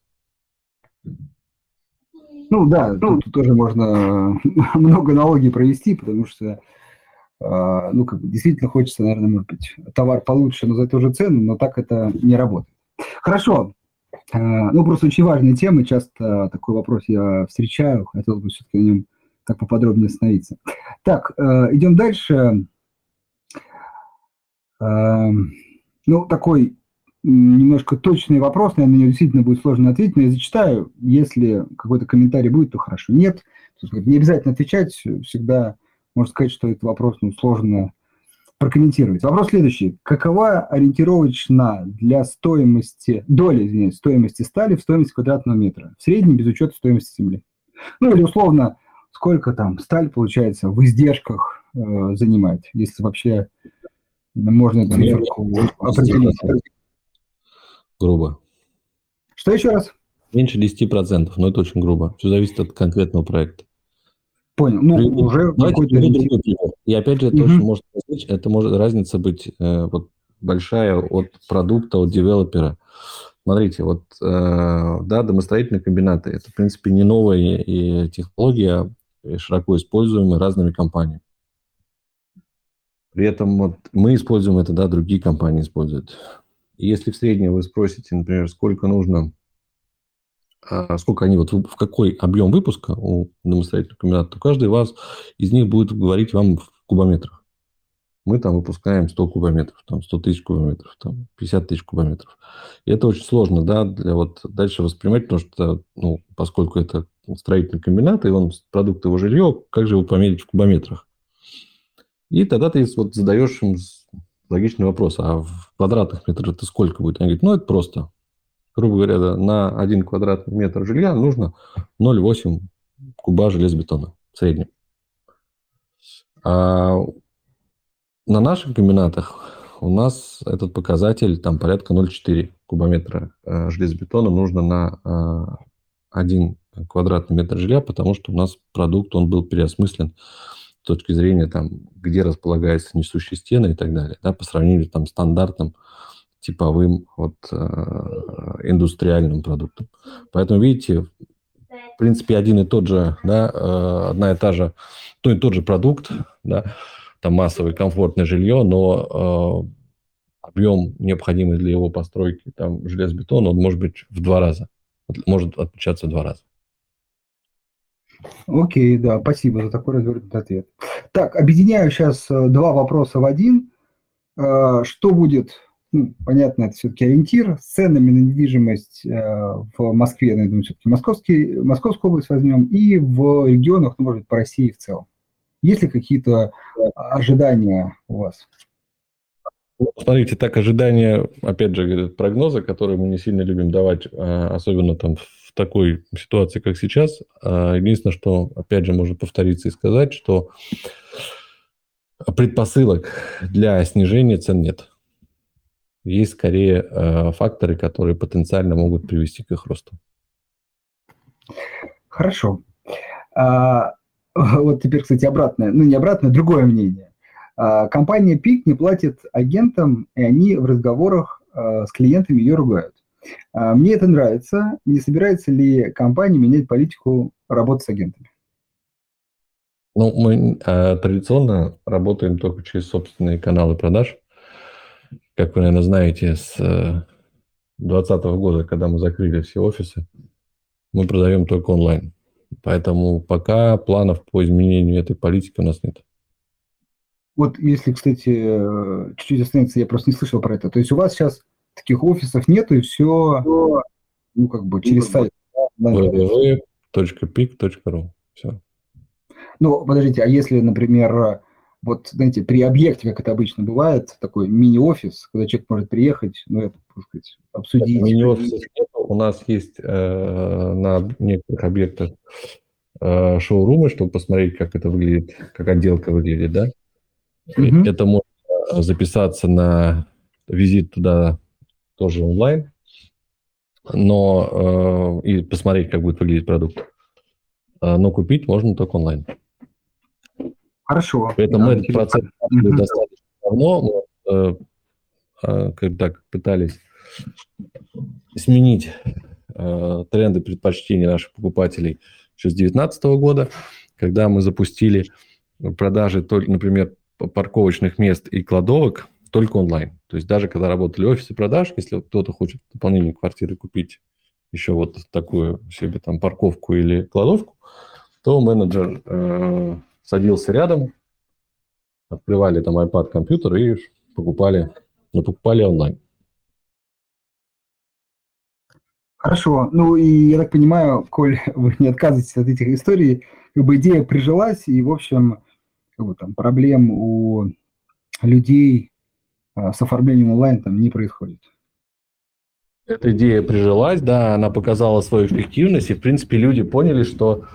Ну да, ну, тут тоже можно *laughs* много налоги провести, потому что а, ну, как бы действительно хочется, наверное, может быть, товар получше, но за эту же цену, но так это не работает. Хорошо. А, ну, просто очень важная тема, часто такой вопрос я встречаю, хотелось бы все-таки на нем так поподробнее остановиться. Так, а, идем дальше. Ну, такой немножко точный вопрос, наверное, мне действительно будет сложно ответить, но я зачитаю. Если какой-то комментарий будет, то хорошо. Нет, не обязательно отвечать, всегда можно сказать, что этот вопрос ну, сложно прокомментировать. Вопрос следующий. Какова ориентировочна для стоимости, доля, извиняюсь, стоимости стали в стоимости квадратного метра? В среднем без учета стоимости земли. Ну или условно, сколько там сталь, получается, в издержках э, занимает, если вообще можно определить. Грубо. Что еще раз? Меньше 10%, но это очень грубо. Все зависит от конкретного проекта. Понял. Ну, При, уже какой-то... И опять же, угу. то, что может это может разница быть э, вот большая от продукта, от девелопера. Смотрите, вот, э, да, домостроительные комбинаты, это, в принципе, не новая и технология, а широко используемая разными компаниями. При этом вот мы используем это, да, другие компании используют. И если в среднем вы спросите, например, сколько нужно а сколько они, вот в какой объем выпуска у домостроительного комбината, то каждый вас из них будет говорить вам в кубометрах. Мы там выпускаем 100 кубометров, там 100 тысяч кубометров, там 50 тысяч кубометров. И это очень сложно, да, для вот дальше воспринимать, потому что, ну, поскольку это строительный комбинат, и он продукт его жилье, как же его померить в кубометрах? И тогда ты вот задаешь им логичный вопрос, а в квадратных метрах это сколько будет? Они говорят, ну, это просто грубо говоря, да, на 1 квадратный метр жилья нужно 0,8 куба железобетона в среднем. А на наших комбинатах у нас этот показатель там порядка 0,4 кубометра э, железобетона нужно на э, 1 квадратный метр жилья, потому что у нас продукт, он был переосмыслен с точки зрения, там, где располагаются несущие стены и так далее, да, по сравнению там, с стандартным типовым вот, э, индустриальным продуктом. Поэтому, видите, в принципе, один и тот же, да, э, одна и та же, то и тот же продукт, да, там массовое комфортное жилье, но э, объем, необходимый для его постройки, там, железобетона, он может быть в два раза, может отличаться в два раза. Окей, да, спасибо за такой развернутый ответ. Так, объединяю сейчас два вопроса в один. Что будет ну, понятно, это все-таки ориентир, с ценами на недвижимость э, в Москве, я думаю, все-таки московский, Московскую область возьмем, и в регионах, ну, может быть, по России в целом. Есть ли какие-то ожидания у вас? Ну, смотрите, так ожидания, опять же, прогнозы, которые мы не сильно любим давать, особенно там в такой ситуации, как сейчас. А, единственное, что, опять же, можно повториться и сказать, что предпосылок для снижения цен нет. Есть скорее э, факторы, которые потенциально могут привести к их росту. Хорошо. А, *laughs* вот теперь, кстати, обратное, ну не обратное, другое мнение. А, компания ПИК не платит агентам, и они в разговорах а, с клиентами ее ругают. А, мне это нравится. Не собирается ли компания менять политику работы с агентами? Ну, мы э, традиционно работаем только через собственные каналы продаж как вы, наверное, знаете, с 2020 э, года, когда мы закрыли все офисы, мы продаем только онлайн. Поэтому пока планов по изменению этой политики у нас нет. Вот если, кстати, э, чуть-чуть остановиться, я просто не слышал про это. То есть у вас сейчас таких офисов нету, и все, ну, как бы через сайт. www.pic.ru Все. Ну, подождите, а если, например, вот, знаете, при объекте, как это обычно бывает, такой мини-офис, когда человек может приехать, ну, это, так сказать, обсудить. Мини-офисов нет. У нас есть э, на некоторых объектах э, шоурумы, чтобы посмотреть, как это выглядит, как отделка выглядит, да? Mm-hmm. Это можно записаться на визит туда тоже онлайн, но э, и посмотреть, как будет выглядеть продукт. Э, но купить можно только онлайн. Хорошо. Поэтому да, этот процесс mm-hmm. достаточно давно. Мы, э, э, так пытались сменить э, тренды предпочтений наших покупателей еще с 2019 года, когда мы запустили продажи, например, парковочных мест и кладовок только онлайн. То есть даже когда работали офисы продаж, если кто-то хочет в дополнение квартиры купить еще вот такую себе там парковку или кладовку, то менеджер э, садился рядом, открывали там iPad компьютер и покупали, ну, покупали онлайн. Хорошо. Ну и я так понимаю, коль *laughs* вы не отказываетесь от этих историй, как бы идея прижилась, и, в общем, как бы, там, проблем у людей с оформлением онлайн там не происходит. Эта идея прижилась, да, она показала свою эффективность, и, в принципе, люди поняли, что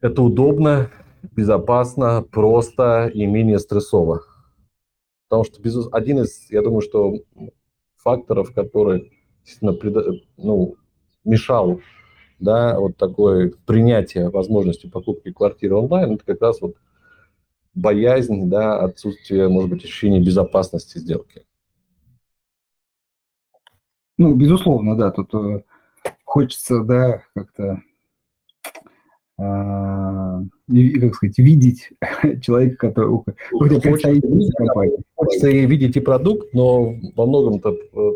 это удобно, безопасно, просто и менее стрессово. Потому что без... один из, я думаю, что факторов, который ну, мешал да, вот такое принятие возможности покупки квартиры онлайн, это как раз вот боязнь, да, отсутствие, может быть, ощущения безопасности сделки. Ну, безусловно, да, тут э, хочется, да, как-то, э, как сказать, видеть *laughs* человека, который, представитель компании. Хочется и видеть и продукт, но во многом-то э,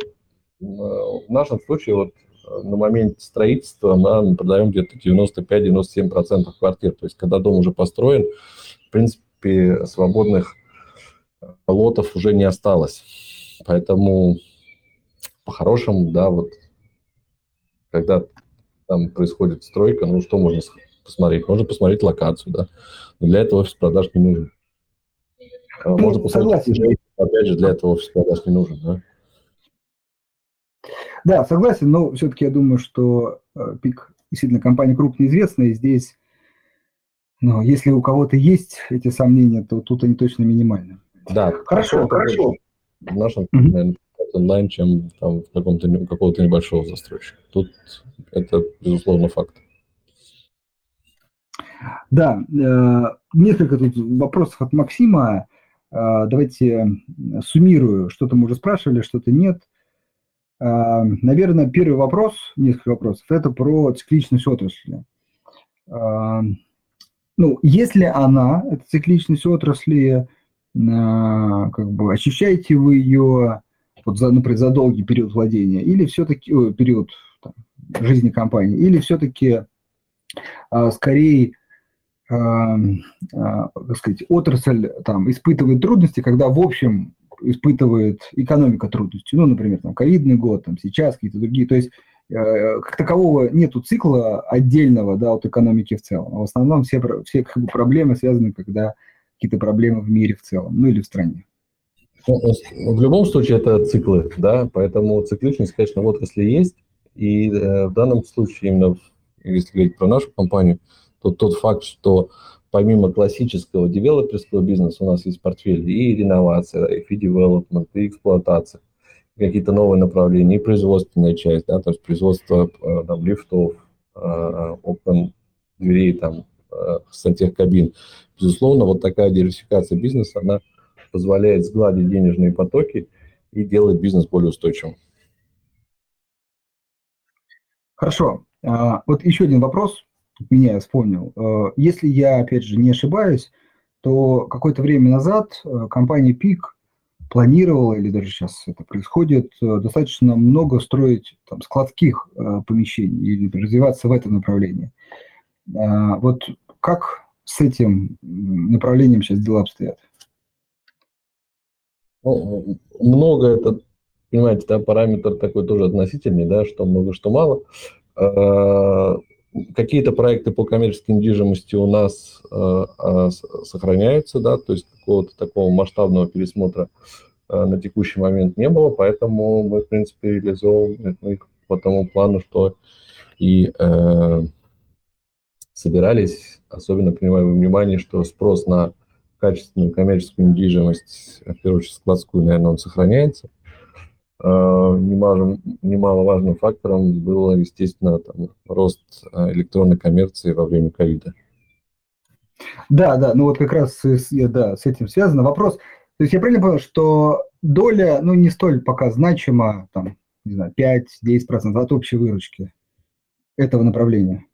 в нашем случае вот э, на момент строительства мы продаем где-то 95-97% квартир. То есть, когда дом уже построен, в принципе, свободных э, лотов уже не осталось. Поэтому по-хорошему, да, вот когда там происходит стройка, ну что можно посмотреть? Можно посмотреть локацию, да. Но для этого офис продаж не нужен. Ну, можно посмотреть, согласен. опять же, для этого офис продаж не нужен, да. Да, согласен, но все-таки я думаю, что э, ПИК действительно компания крупная, известная, и здесь, ну, если у кого-то есть эти сомнения, то тут они точно минимальны. Да, хорошо, хорошо. В нашем, угу. наверное, онлайн, чем там в каком-то какого-то небольшого застройщика. Тут это, безусловно, факт. Да, э, несколько тут вопросов от Максима. Э, давайте суммирую. Что-то мы уже спрашивали, что-то нет. А, наверное, первый вопрос, несколько вопросов, это про цикличность отрасли. А, ну, если она, эта цикличность отрасли, а, как бы ощущаете вы ее вот за, например, за долгий период владения, или все-таки период там, жизни компании, или все-таки скорее как сказать, отрасль там, испытывает трудности, когда в общем испытывает экономика трудности. Ну, например, там, ковидный год, там, сейчас какие-то другие. То есть как такового нету цикла отдельного да, от экономики в целом. А в основном все, все как бы, проблемы связаны, когда какие-то проблемы в мире в целом, ну или в стране. Ну, в любом случае это циклы, да, поэтому цикличность, конечно, в отрасли есть. И э, в данном случае, именно если говорить про нашу компанию, то тот факт, что помимо классического девелоперского бизнеса у нас есть портфель и реновация, и фи-девелопмент, и эксплуатация, какие-то новые направления, и производственная часть, да, то есть производство э, там, лифтов, э, окон, дверей, там, э, сантехкабин. Безусловно, вот такая диверсификация бизнеса, она позволяет сгладить денежные потоки и делать бизнес более устойчивым. Хорошо. А, вот еще один вопрос меня я вспомнил. Если я, опять же, не ошибаюсь, то какое-то время назад компания ПИК планировала, или даже сейчас это происходит, э, достаточно много строить там, складских помещений или развиваться в этом направлении. Вот как с этим направлением сейчас дела обстоят? Ну, много это, понимаете, да, параметр такой тоже относительный, да, что много, что мало Какие-то проекты по коммерческой недвижимости у нас э, э, сохраняются, да, то есть какого-то такого масштабного пересмотра э, на текущий момент не было, поэтому мы, в принципе, реализовываем их по тому плану, что и э, собирались, особенно принимая во внимание, что спрос на качественную коммерческую недвижимость, в первую очередь складскую, наверное, он сохраняется. Э, немалым, немаловажным фактором было, естественно, там, рост э, электронной коммерции во время ковида. Да, да, ну вот как раз с, да, с этим связано вопрос. То есть я правильно понял, что доля, ну, не столь пока значима, там, не знаю, 5-10% от общей выручки этого направления?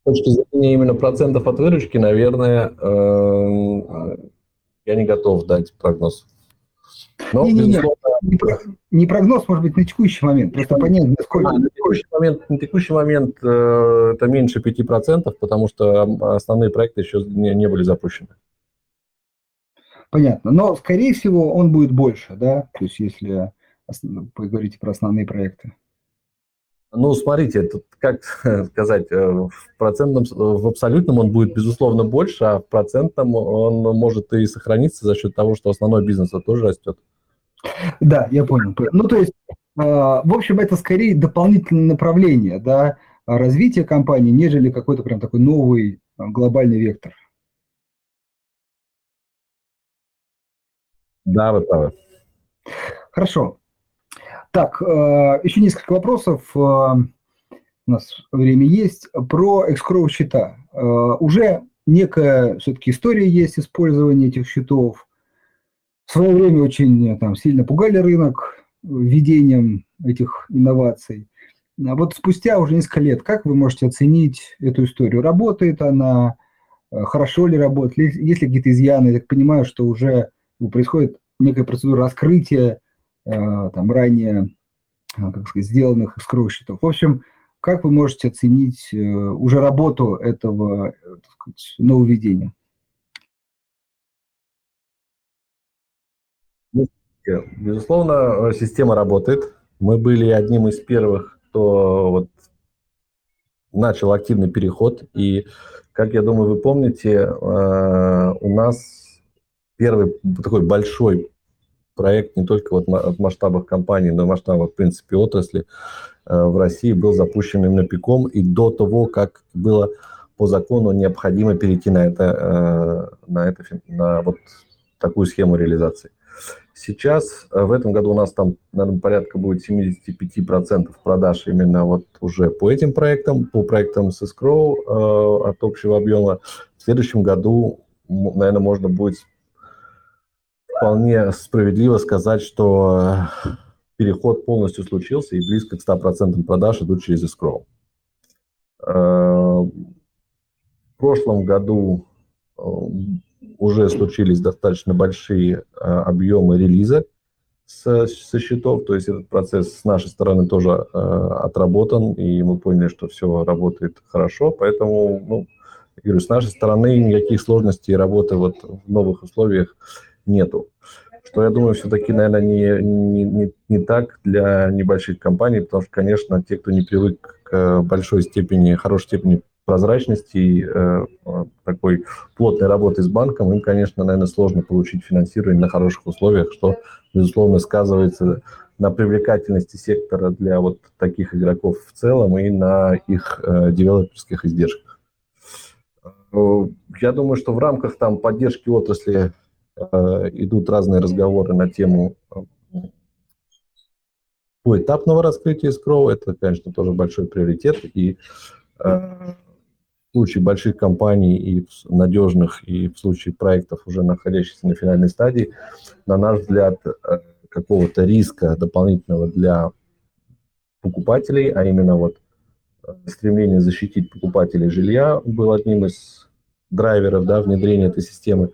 С точки зрения именно процентов от выручки, наверное, эм, я не готов дать прогноз. Но, не, не, безусловно... не, не прогноз, может быть, на текущий момент, просто понять, насколько... А, на текущий момент, на текущий момент э, это меньше 5%, потому что основные проекты еще не, не были запущены. Понятно. Но, скорее всего, он будет больше, да? То есть, если вы говорите про основные проекты. Ну, смотрите, тут, как *laughs* сказать, э, в процентном, в абсолютном он будет, безусловно, больше, а в процентном он может и сохраниться за счет того, что основной бизнес тоже растет. Да, я понял. Ну, то есть, а, в общем, это скорее дополнительное направление, да, развития компании, нежели какой-то прям такой новый а, глобальный вектор. Да, вы правы. Хорошо. Так, а, еще несколько вопросов. У нас время есть. Про экскроу счета. Уже некая все-таки история есть использования этих счетов. В свое время очень там, сильно пугали рынок введением этих инноваций. А вот спустя уже несколько лет, как вы можете оценить эту историю? Работает она, э, хорошо ли работает, есть ли какие-то изъяны? Я так понимаю, что уже ну, происходит некая процедура раскрытия э, там, ранее э, как сказать, сделанных счетов. В общем, как вы можете оценить уже работу этого сказать, нововведения? Безусловно, система работает. Мы были одним из первых, кто вот начал активный переход. И, как я думаю, вы помните, э, у нас первый такой большой проект не только вот в масштабах компании, но и в масштабах, в принципе, отрасли э, в России был запущен именно ПИКом. И до того, как было по закону необходимо перейти на это, э, на, это, на вот такую схему реализации. Сейчас, э, в этом году у нас там, наверное, порядка будет 75% продаж именно вот уже по этим проектам, по проектам с Escrow от общего объема. В следующем году, наверное, можно будет вполне справедливо сказать, что э, переход полностью случился, и близко к 100% продаж идут через Escrow. Э, в прошлом году уже случились достаточно большие объемы релиза со, со счетов, то есть этот процесс с нашей стороны тоже э, отработан, и мы поняли, что все работает хорошо, поэтому, ну, говорю, с нашей стороны никаких сложностей работы вот в новых условиях нету. Что я думаю, все-таки, наверное, не, не, не, не так для небольших компаний, потому что, конечно, те, кто не привык к большой степени, хорошей степени прозрачности и э, такой плотной работы с банком, им, конечно, наверное, сложно получить финансирование на хороших условиях, что, безусловно, сказывается на привлекательности сектора для вот таких игроков в целом и на их э, девелоперских издержках. Э, я думаю, что в рамках там поддержки отрасли э, идут разные разговоры на тему э, поэтапного раскрытия escrow. Это, конечно, тоже большой приоритет. И э, в случае больших компаний и надежных, и в случае проектов, уже находящихся на финальной стадии, на наш взгляд, э, какого-то риска дополнительного для покупателей, а именно вот э, стремление защитить покупателей жилья был одним из драйверов да, внедрения этой системы,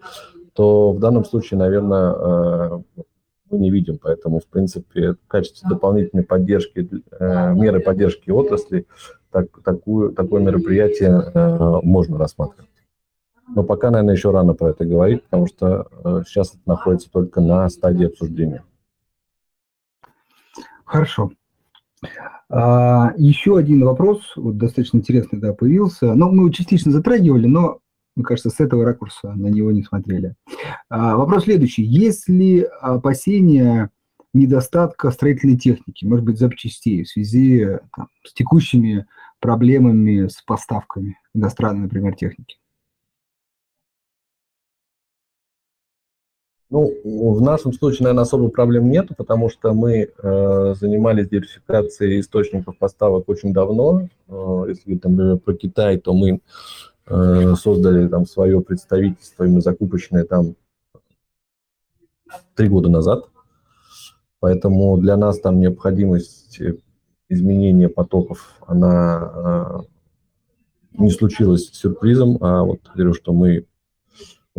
то в данном случае, наверное, э, мы не видим. Поэтому, в принципе, в качестве дополнительной поддержки, меры поддержки отрасли так, такую, такое мероприятие э, можно рассматривать. Но пока, наверное, еще рано про это говорить, потому что э, сейчас это находится только на стадии обсуждения. Хорошо. А, еще один вопрос, вот достаточно интересный, да, появился. Но мы его частично затрагивали, но, мне кажется, с этого ракурса на него не смотрели. А, вопрос следующий. Есть ли опасения недостатка строительной техники, может быть, запчастей в связи там, с текущими проблемами с поставками иностранной, например, техники? Ну, в нашем случае, наверное, особо проблем нет, потому что мы э, занимались диверсификацией источников поставок очень давно. Э, если там, про Китай, то мы создали там свое представительство, именно закупочное там три года назад. Поэтому для нас там необходимость изменения потоков, она не случилось сюрпризом, а вот говорю, что мы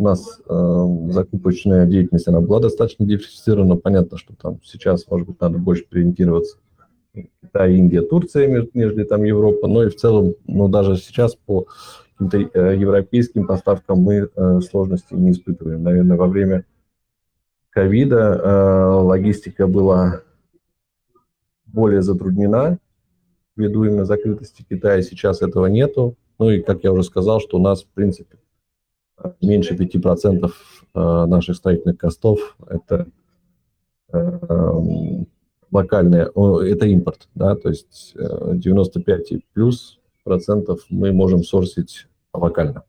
у нас э, закупочная деятельность, она была достаточно диверсифицирована. Понятно, что там сейчас, может быть, надо больше ориентироваться Китай, Индия, Турция, между, между там Европа, но и в целом, ну, даже сейчас по э, европейским поставкам мы э, сложностей не испытываем. Наверное, во время ковида э, логистика была более затруднена ввиду именно закрытости Китая. Сейчас этого нету. Ну и, как я уже сказал, что у нас, в принципе, меньше 5% э, наших строительных костов – это э, эм, локальные, это импорт, да, то есть 95 и плюс процентов мы можем сорсить локально.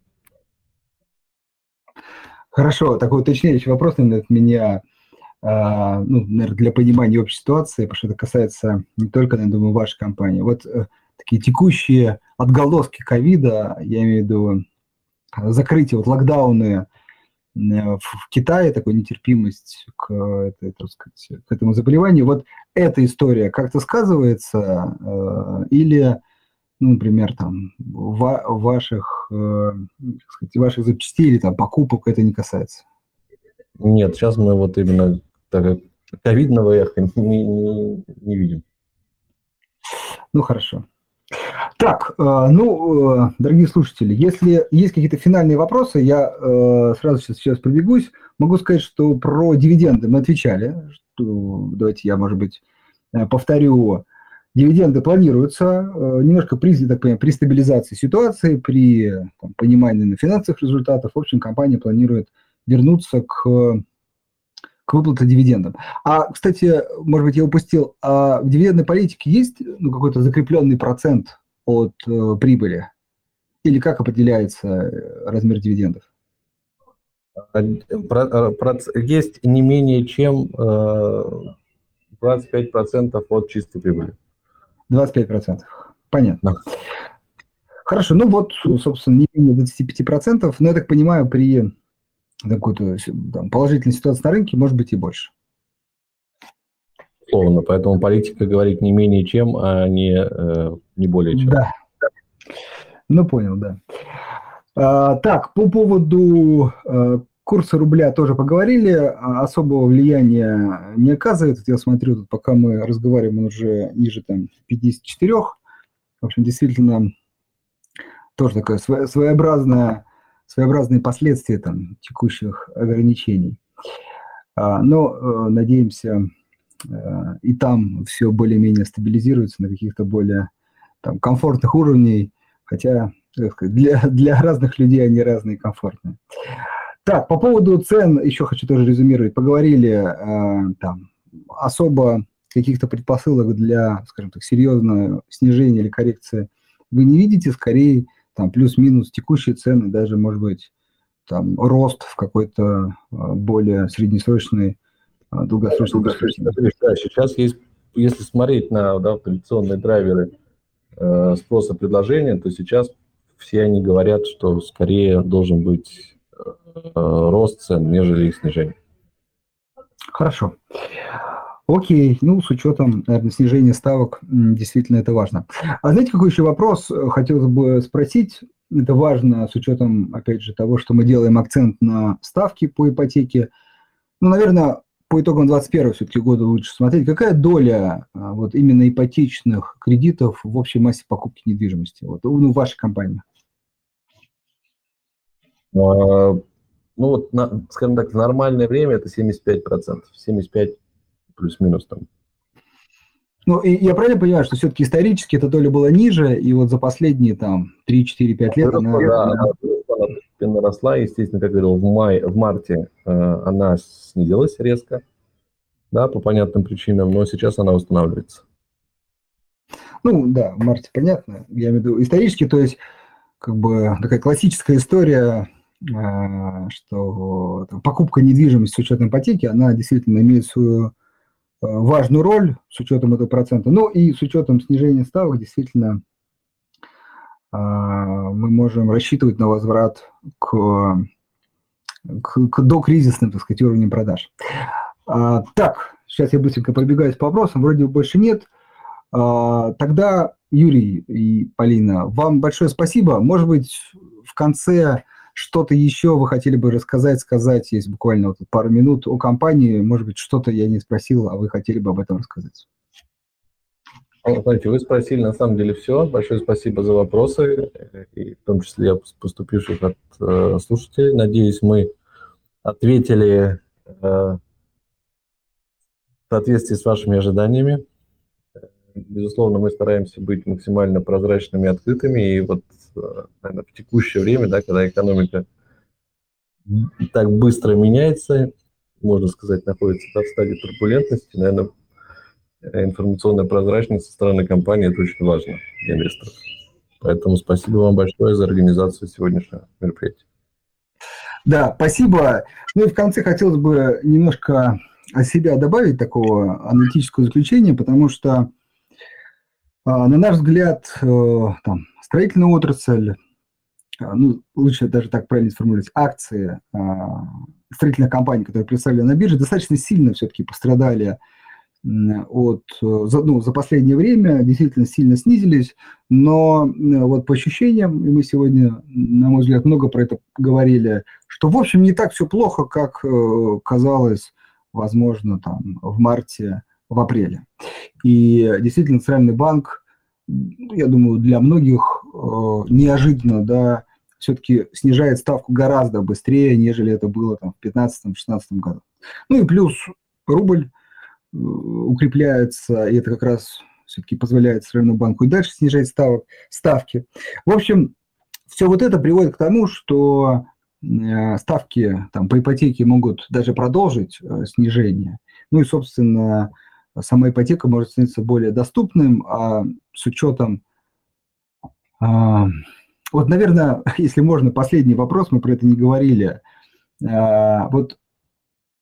Хорошо, такой уточняющий вопрос, наверное, от меня, а, ну, наверное, для понимания общей ситуации, потому что это касается не только, наверное, думаю, вашей компании. Вот э, такие текущие отголоски ковида, я имею в виду закрытие, вот локдауны э, в Китае, такой нетерпимость к, этой, так сказать, к этому заболеванию. Вот эта история как-то сказывается э, или ну, например, там, ва- ваших, э, сказать, ваших запчастей или там покупок это не касается? Нет, сейчас мы вот именно так, ковидного эха не, не, не видим. Ну, хорошо. Так, э, ну, э, дорогие слушатели, если есть какие-то финальные вопросы, я э, сразу сейчас, сейчас пробегусь. Могу сказать, что про дивиденды мы отвечали. Что, давайте я, может быть, повторю Дивиденды планируются э, немножко при, так понимаю, при стабилизации ситуации, при там, понимании финансовых результатов. В общем, компания планирует вернуться к, к выплате дивидендов. А, кстати, может быть, я упустил, а в дивидендной политике есть ну, какой-то закрепленный процент от э, прибыли? Или как определяется э, размер дивидендов? Есть не менее чем 25% от чистой прибыли. 25%. Понятно. Хорошо, ну вот, собственно, не менее 25%, но я так понимаю, при какой-то там, положительной ситуации на рынке может быть и больше. Словно, поэтому политика говорит не менее чем, а не, э, не более чем. Да. Ну, понял, да. А, так, по поводу э, курса рубля тоже поговорили, а особого влияния не оказывает. Я смотрю, тут, пока мы разговариваем, он уже ниже там 54. В общем, действительно, тоже такое своеобразное, своеобразные последствия там, текущих ограничений. А, но э, надеемся, э, и там все более-менее стабилизируется на каких-то более там, комфортных уровней, хотя для, для разных людей они разные комфортные. Так, по поводу цен еще хочу тоже резюмировать. Поговорили э, там особо каких-то предпосылок для, скажем так, серьезного снижения или коррекции вы не видите, скорее там плюс-минус текущие цены, даже, может быть, там рост в какой-то э, более среднесрочный, э, долгосрочный перспективе. Да, сейчас есть, если смотреть на да, традиционные драйверы э, спроса предложения, то сейчас все они говорят, что скорее должен быть рост цен, нежели их снижение. Хорошо. Окей, ну, с учетом, наверное, снижения ставок, действительно это важно. А знаете, какой еще вопрос э, хотелось бы спросить? Это важно с учетом, опять же, того, что мы делаем акцент на ставки по ипотеке. Ну, наверное, по итогам 2021 все-таки года лучше смотреть. Какая доля э, вот именно ипотечных кредитов в общей массе покупки недвижимости вот, ну, в вашей компании? А, ну вот, на, скажем так, в нормальное время это 75%, 75 плюс-минус там. Ну, и я правильно понимаю, что все-таки исторически эта доля была ниже, и вот за последние там 3, 4, 5 лет она... Да, она, она постепенно росла, естественно, как я говорил, в, мае, в марте э, она снизилась резко, да, по понятным причинам, но сейчас она восстанавливается. Ну, да, в марте понятно, я имею в виду исторически, то есть как бы такая классическая история Э, что покупка недвижимости с учетом ипотеки, она действительно имеет свою э, важную роль с учетом этого процента. Ну и с учетом снижения ставок действительно э, мы можем рассчитывать на возврат к, к, к докризисным, так сказать, уровням продаж. А, так, сейчас я быстренько пробегаюсь по вопросам, вроде бы больше нет. А, тогда, Юрий и Полина, вам большое спасибо. Может быть, в конце что-то еще вы хотели бы рассказать, сказать, есть буквально вот пару минут о компании, может быть, что-то я не спросил, а вы хотели бы об этом рассказать. Знаете, вы спросили на самом деле все. Большое спасибо за вопросы, и в том числе поступивших от э, слушателей. Надеюсь, мы ответили э, в соответствии с вашими ожиданиями. Безусловно, мы стараемся быть максимально прозрачными и открытыми. И вот, э, наверное, в текущее время, да, когда экономика так быстро меняется, можно сказать, находится да, в стадии турбулентности, наверное, информационная прозрачность со стороны компании – это очень важно для инвесторов. Поэтому спасибо вам большое за организацию сегодняшнего мероприятия. Да, спасибо. Ну и в конце хотелось бы немножко от себя добавить такого аналитического заключения, потому что, на наш взгляд, э, там, строительная отрасль, а, ну, лучше даже так правильно сформулировать, акции а, строительных компаний, которые представлены на бирже, достаточно сильно все-таки пострадали от, э, за, ну, за последнее время действительно сильно снизились, но э, вот по ощущениям, и мы сегодня, на мой взгляд, много про это говорили, что, в общем, не так все плохо, как э, казалось, возможно, там, в марте, в апреле. И действительно, Центральный банк, я думаю, для многих неожиданно, да, все-таки снижает ставку гораздо быстрее, нежели это было там, в 2015-2016 году. Ну и плюс рубль укрепляется, и это как раз все-таки позволяет Центральному банку и дальше снижать ставок, ставки. В общем, все вот это приводит к тому, что э, ставки там, по ипотеке могут даже продолжить э, снижение. Ну и, собственно, сама ипотека может становиться более доступным, а с учетом... А, вот, наверное, *laughs* если можно, последний вопрос, мы про это не говорили. А, вот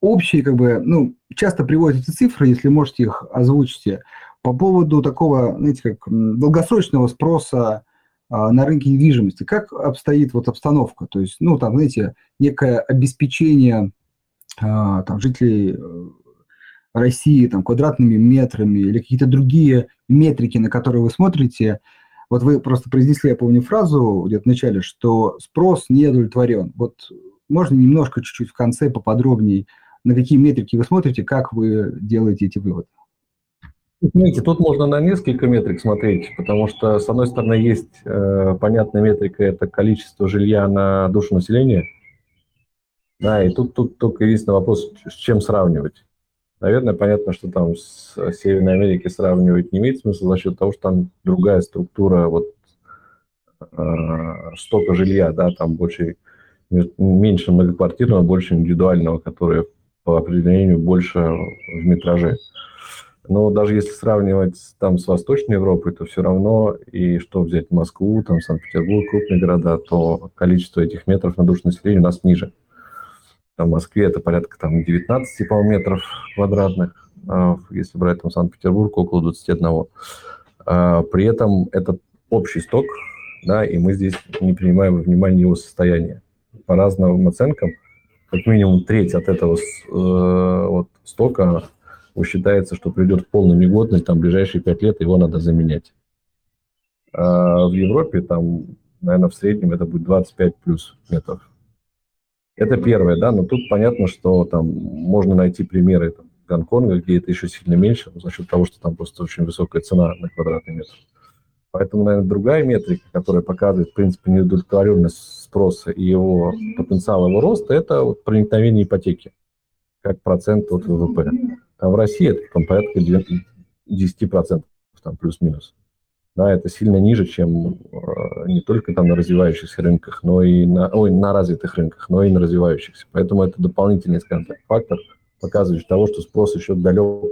общие, как бы, ну, часто приводят эти цифры, если можете их озвучите, по поводу такого, знаете, как долгосрочного спроса а, на рынке недвижимости. Как обстоит вот обстановка? То есть, ну, там, знаете, некое обеспечение а, там, жителей э, России там, квадратными метрами или какие-то другие метрики, на которые вы смотрите. Вот вы просто произнесли, я помню, фразу где-то в начале, что спрос не удовлетворен. Вот можно немножко чуть-чуть в конце поподробнее на какие метрики вы смотрите, как вы делаете эти выводы? Знаете, тут можно на несколько метрик смотреть, потому что, с одной стороны, есть э, понятная метрика, это количество жилья на душу населения. Да, и тут, тут только единственный вопрос, с чем сравнивать. Наверное, понятно, что там с Северной Америкой сравнивать не имеет смысла за счет того, что там другая структура вот э, стока жилья, да, там больше, меньше многоквартирного, больше индивидуального, которое по определению больше в метраже. Но даже если сравнивать там с Восточной Европой, то все равно, и что взять Москву, там Санкт-Петербург, крупные города, то количество этих метров на душу населения у нас ниже. Там в Москве это порядка там 19, по метров квадратных, а если брать там Санкт-Петербург, около 21. А при этом это общий сток, да, и мы здесь не принимаем во внимание его состояние. По разным оценкам – как минимум треть от этого э, вот, стока считается, что придет в полную негодность, там, в ближайшие пять лет его надо заменять. А в Европе там, наверное, в среднем это будет 25 плюс метров. Это первое, да, но тут понятно, что там можно найти примеры там, Гонконга, где это еще сильно меньше, за счет того, что там просто очень высокая цена на квадратный метр. Поэтому, наверное, другая метрика, которая показывает, в принципе, неудовлетворенность спроса и его потенциал его роста, это вот проникновение ипотеки как процент от ВВП. А в России это там, порядка 10%, там плюс-минус. Да, это сильно ниже, чем э, не только там на развивающихся рынках, но и на, ой, на развитых рынках, но и на развивающихся. Поэтому это дополнительный, скажем так, фактор, показывающий того, что спрос еще далек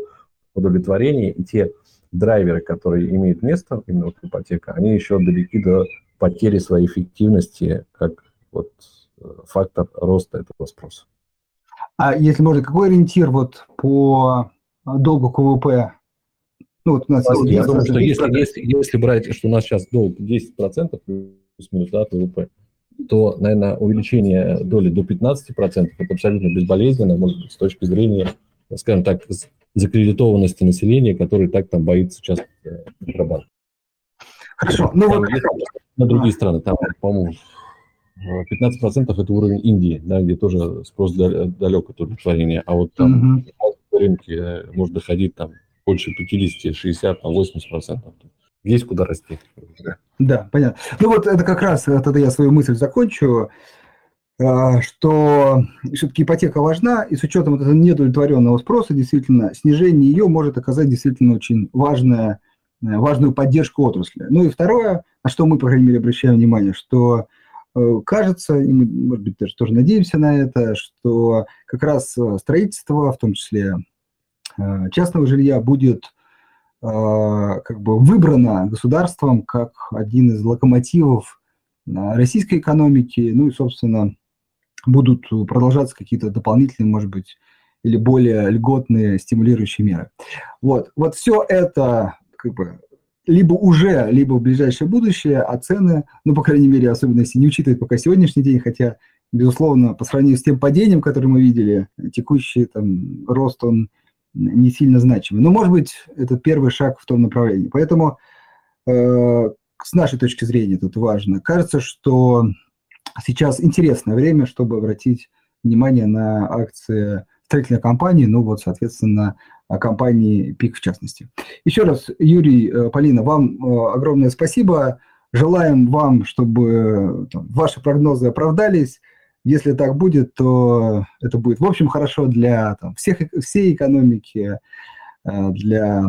удовлетворения, и те драйверы, которые имеют место, именно вот ипотека, они еще далеки до потери своей эффективности как вот э, фактор роста этого спроса. А если можно, какой ориентир вот по долгу КВП? Ну, вот у нас есть Я думаю, что если, если, если брать, что у нас сейчас долг 10% плюс-минус да, ВВП, то, наверное, увеличение доли до 15% это абсолютно безболезненно, может быть, с точки зрения, скажем так, закредитованности населения, который так там боится сейчас контрабанды. Хорошо. Ну, там, вот... На другие страны, там, по-моему, 15% это уровень Индии, да, где тоже спрос далек от удовлетворения, а вот там угу. на рынке может доходить там больше 50, 60, там 80%. Есть куда расти. Да, понятно. Ну вот это как раз, тогда я свою мысль закончу, а, что все-таки ипотека важна, и с учетом вот этого недовлетворенного спроса, действительно, снижение ее может оказать действительно очень важное, важную поддержку отрасли. Ну и второе, на что мы, по крайней мере, обращаем внимание, что Э, кажется, и мы, может быть, даже тоже надеемся на это, что как раз э, строительство, в том числе э, частного жилья, будет как бы выбрано государством как один из локомотивов российской экономики, ну и, собственно, будут продолжаться какие-то дополнительные, может быть, или более льготные стимулирующие меры. Вот, вот все это как бы либо уже, либо в ближайшее будущее, а цены, ну, по крайней мере, особенно если не учитывать пока сегодняшний день, хотя, безусловно, по сравнению с тем падением, которое мы видели, текущий там рост, он не сильно значимый. Но, может быть, это первый шаг в том направлении. Поэтому э, с нашей точки зрения тут важно. Кажется, что сейчас интересное время, чтобы обратить внимание на акции строительной компании, ну вот, соответственно, компании ПИК в частности. Еще раз, Юрий, э, Полина, вам э, огромное спасибо. Желаем вам, чтобы там, ваши прогнозы оправдались. Если так будет, то это будет, в общем, хорошо для там, всех, всей экономики, э, для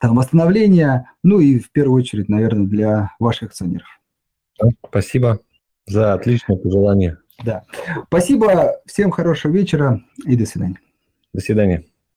там, восстановления, ну и в первую очередь, наверное, для ваших акционеров. Спасибо за отличное пожелание. Да. Спасибо, всем хорошего вечера и до свидания. До свидания.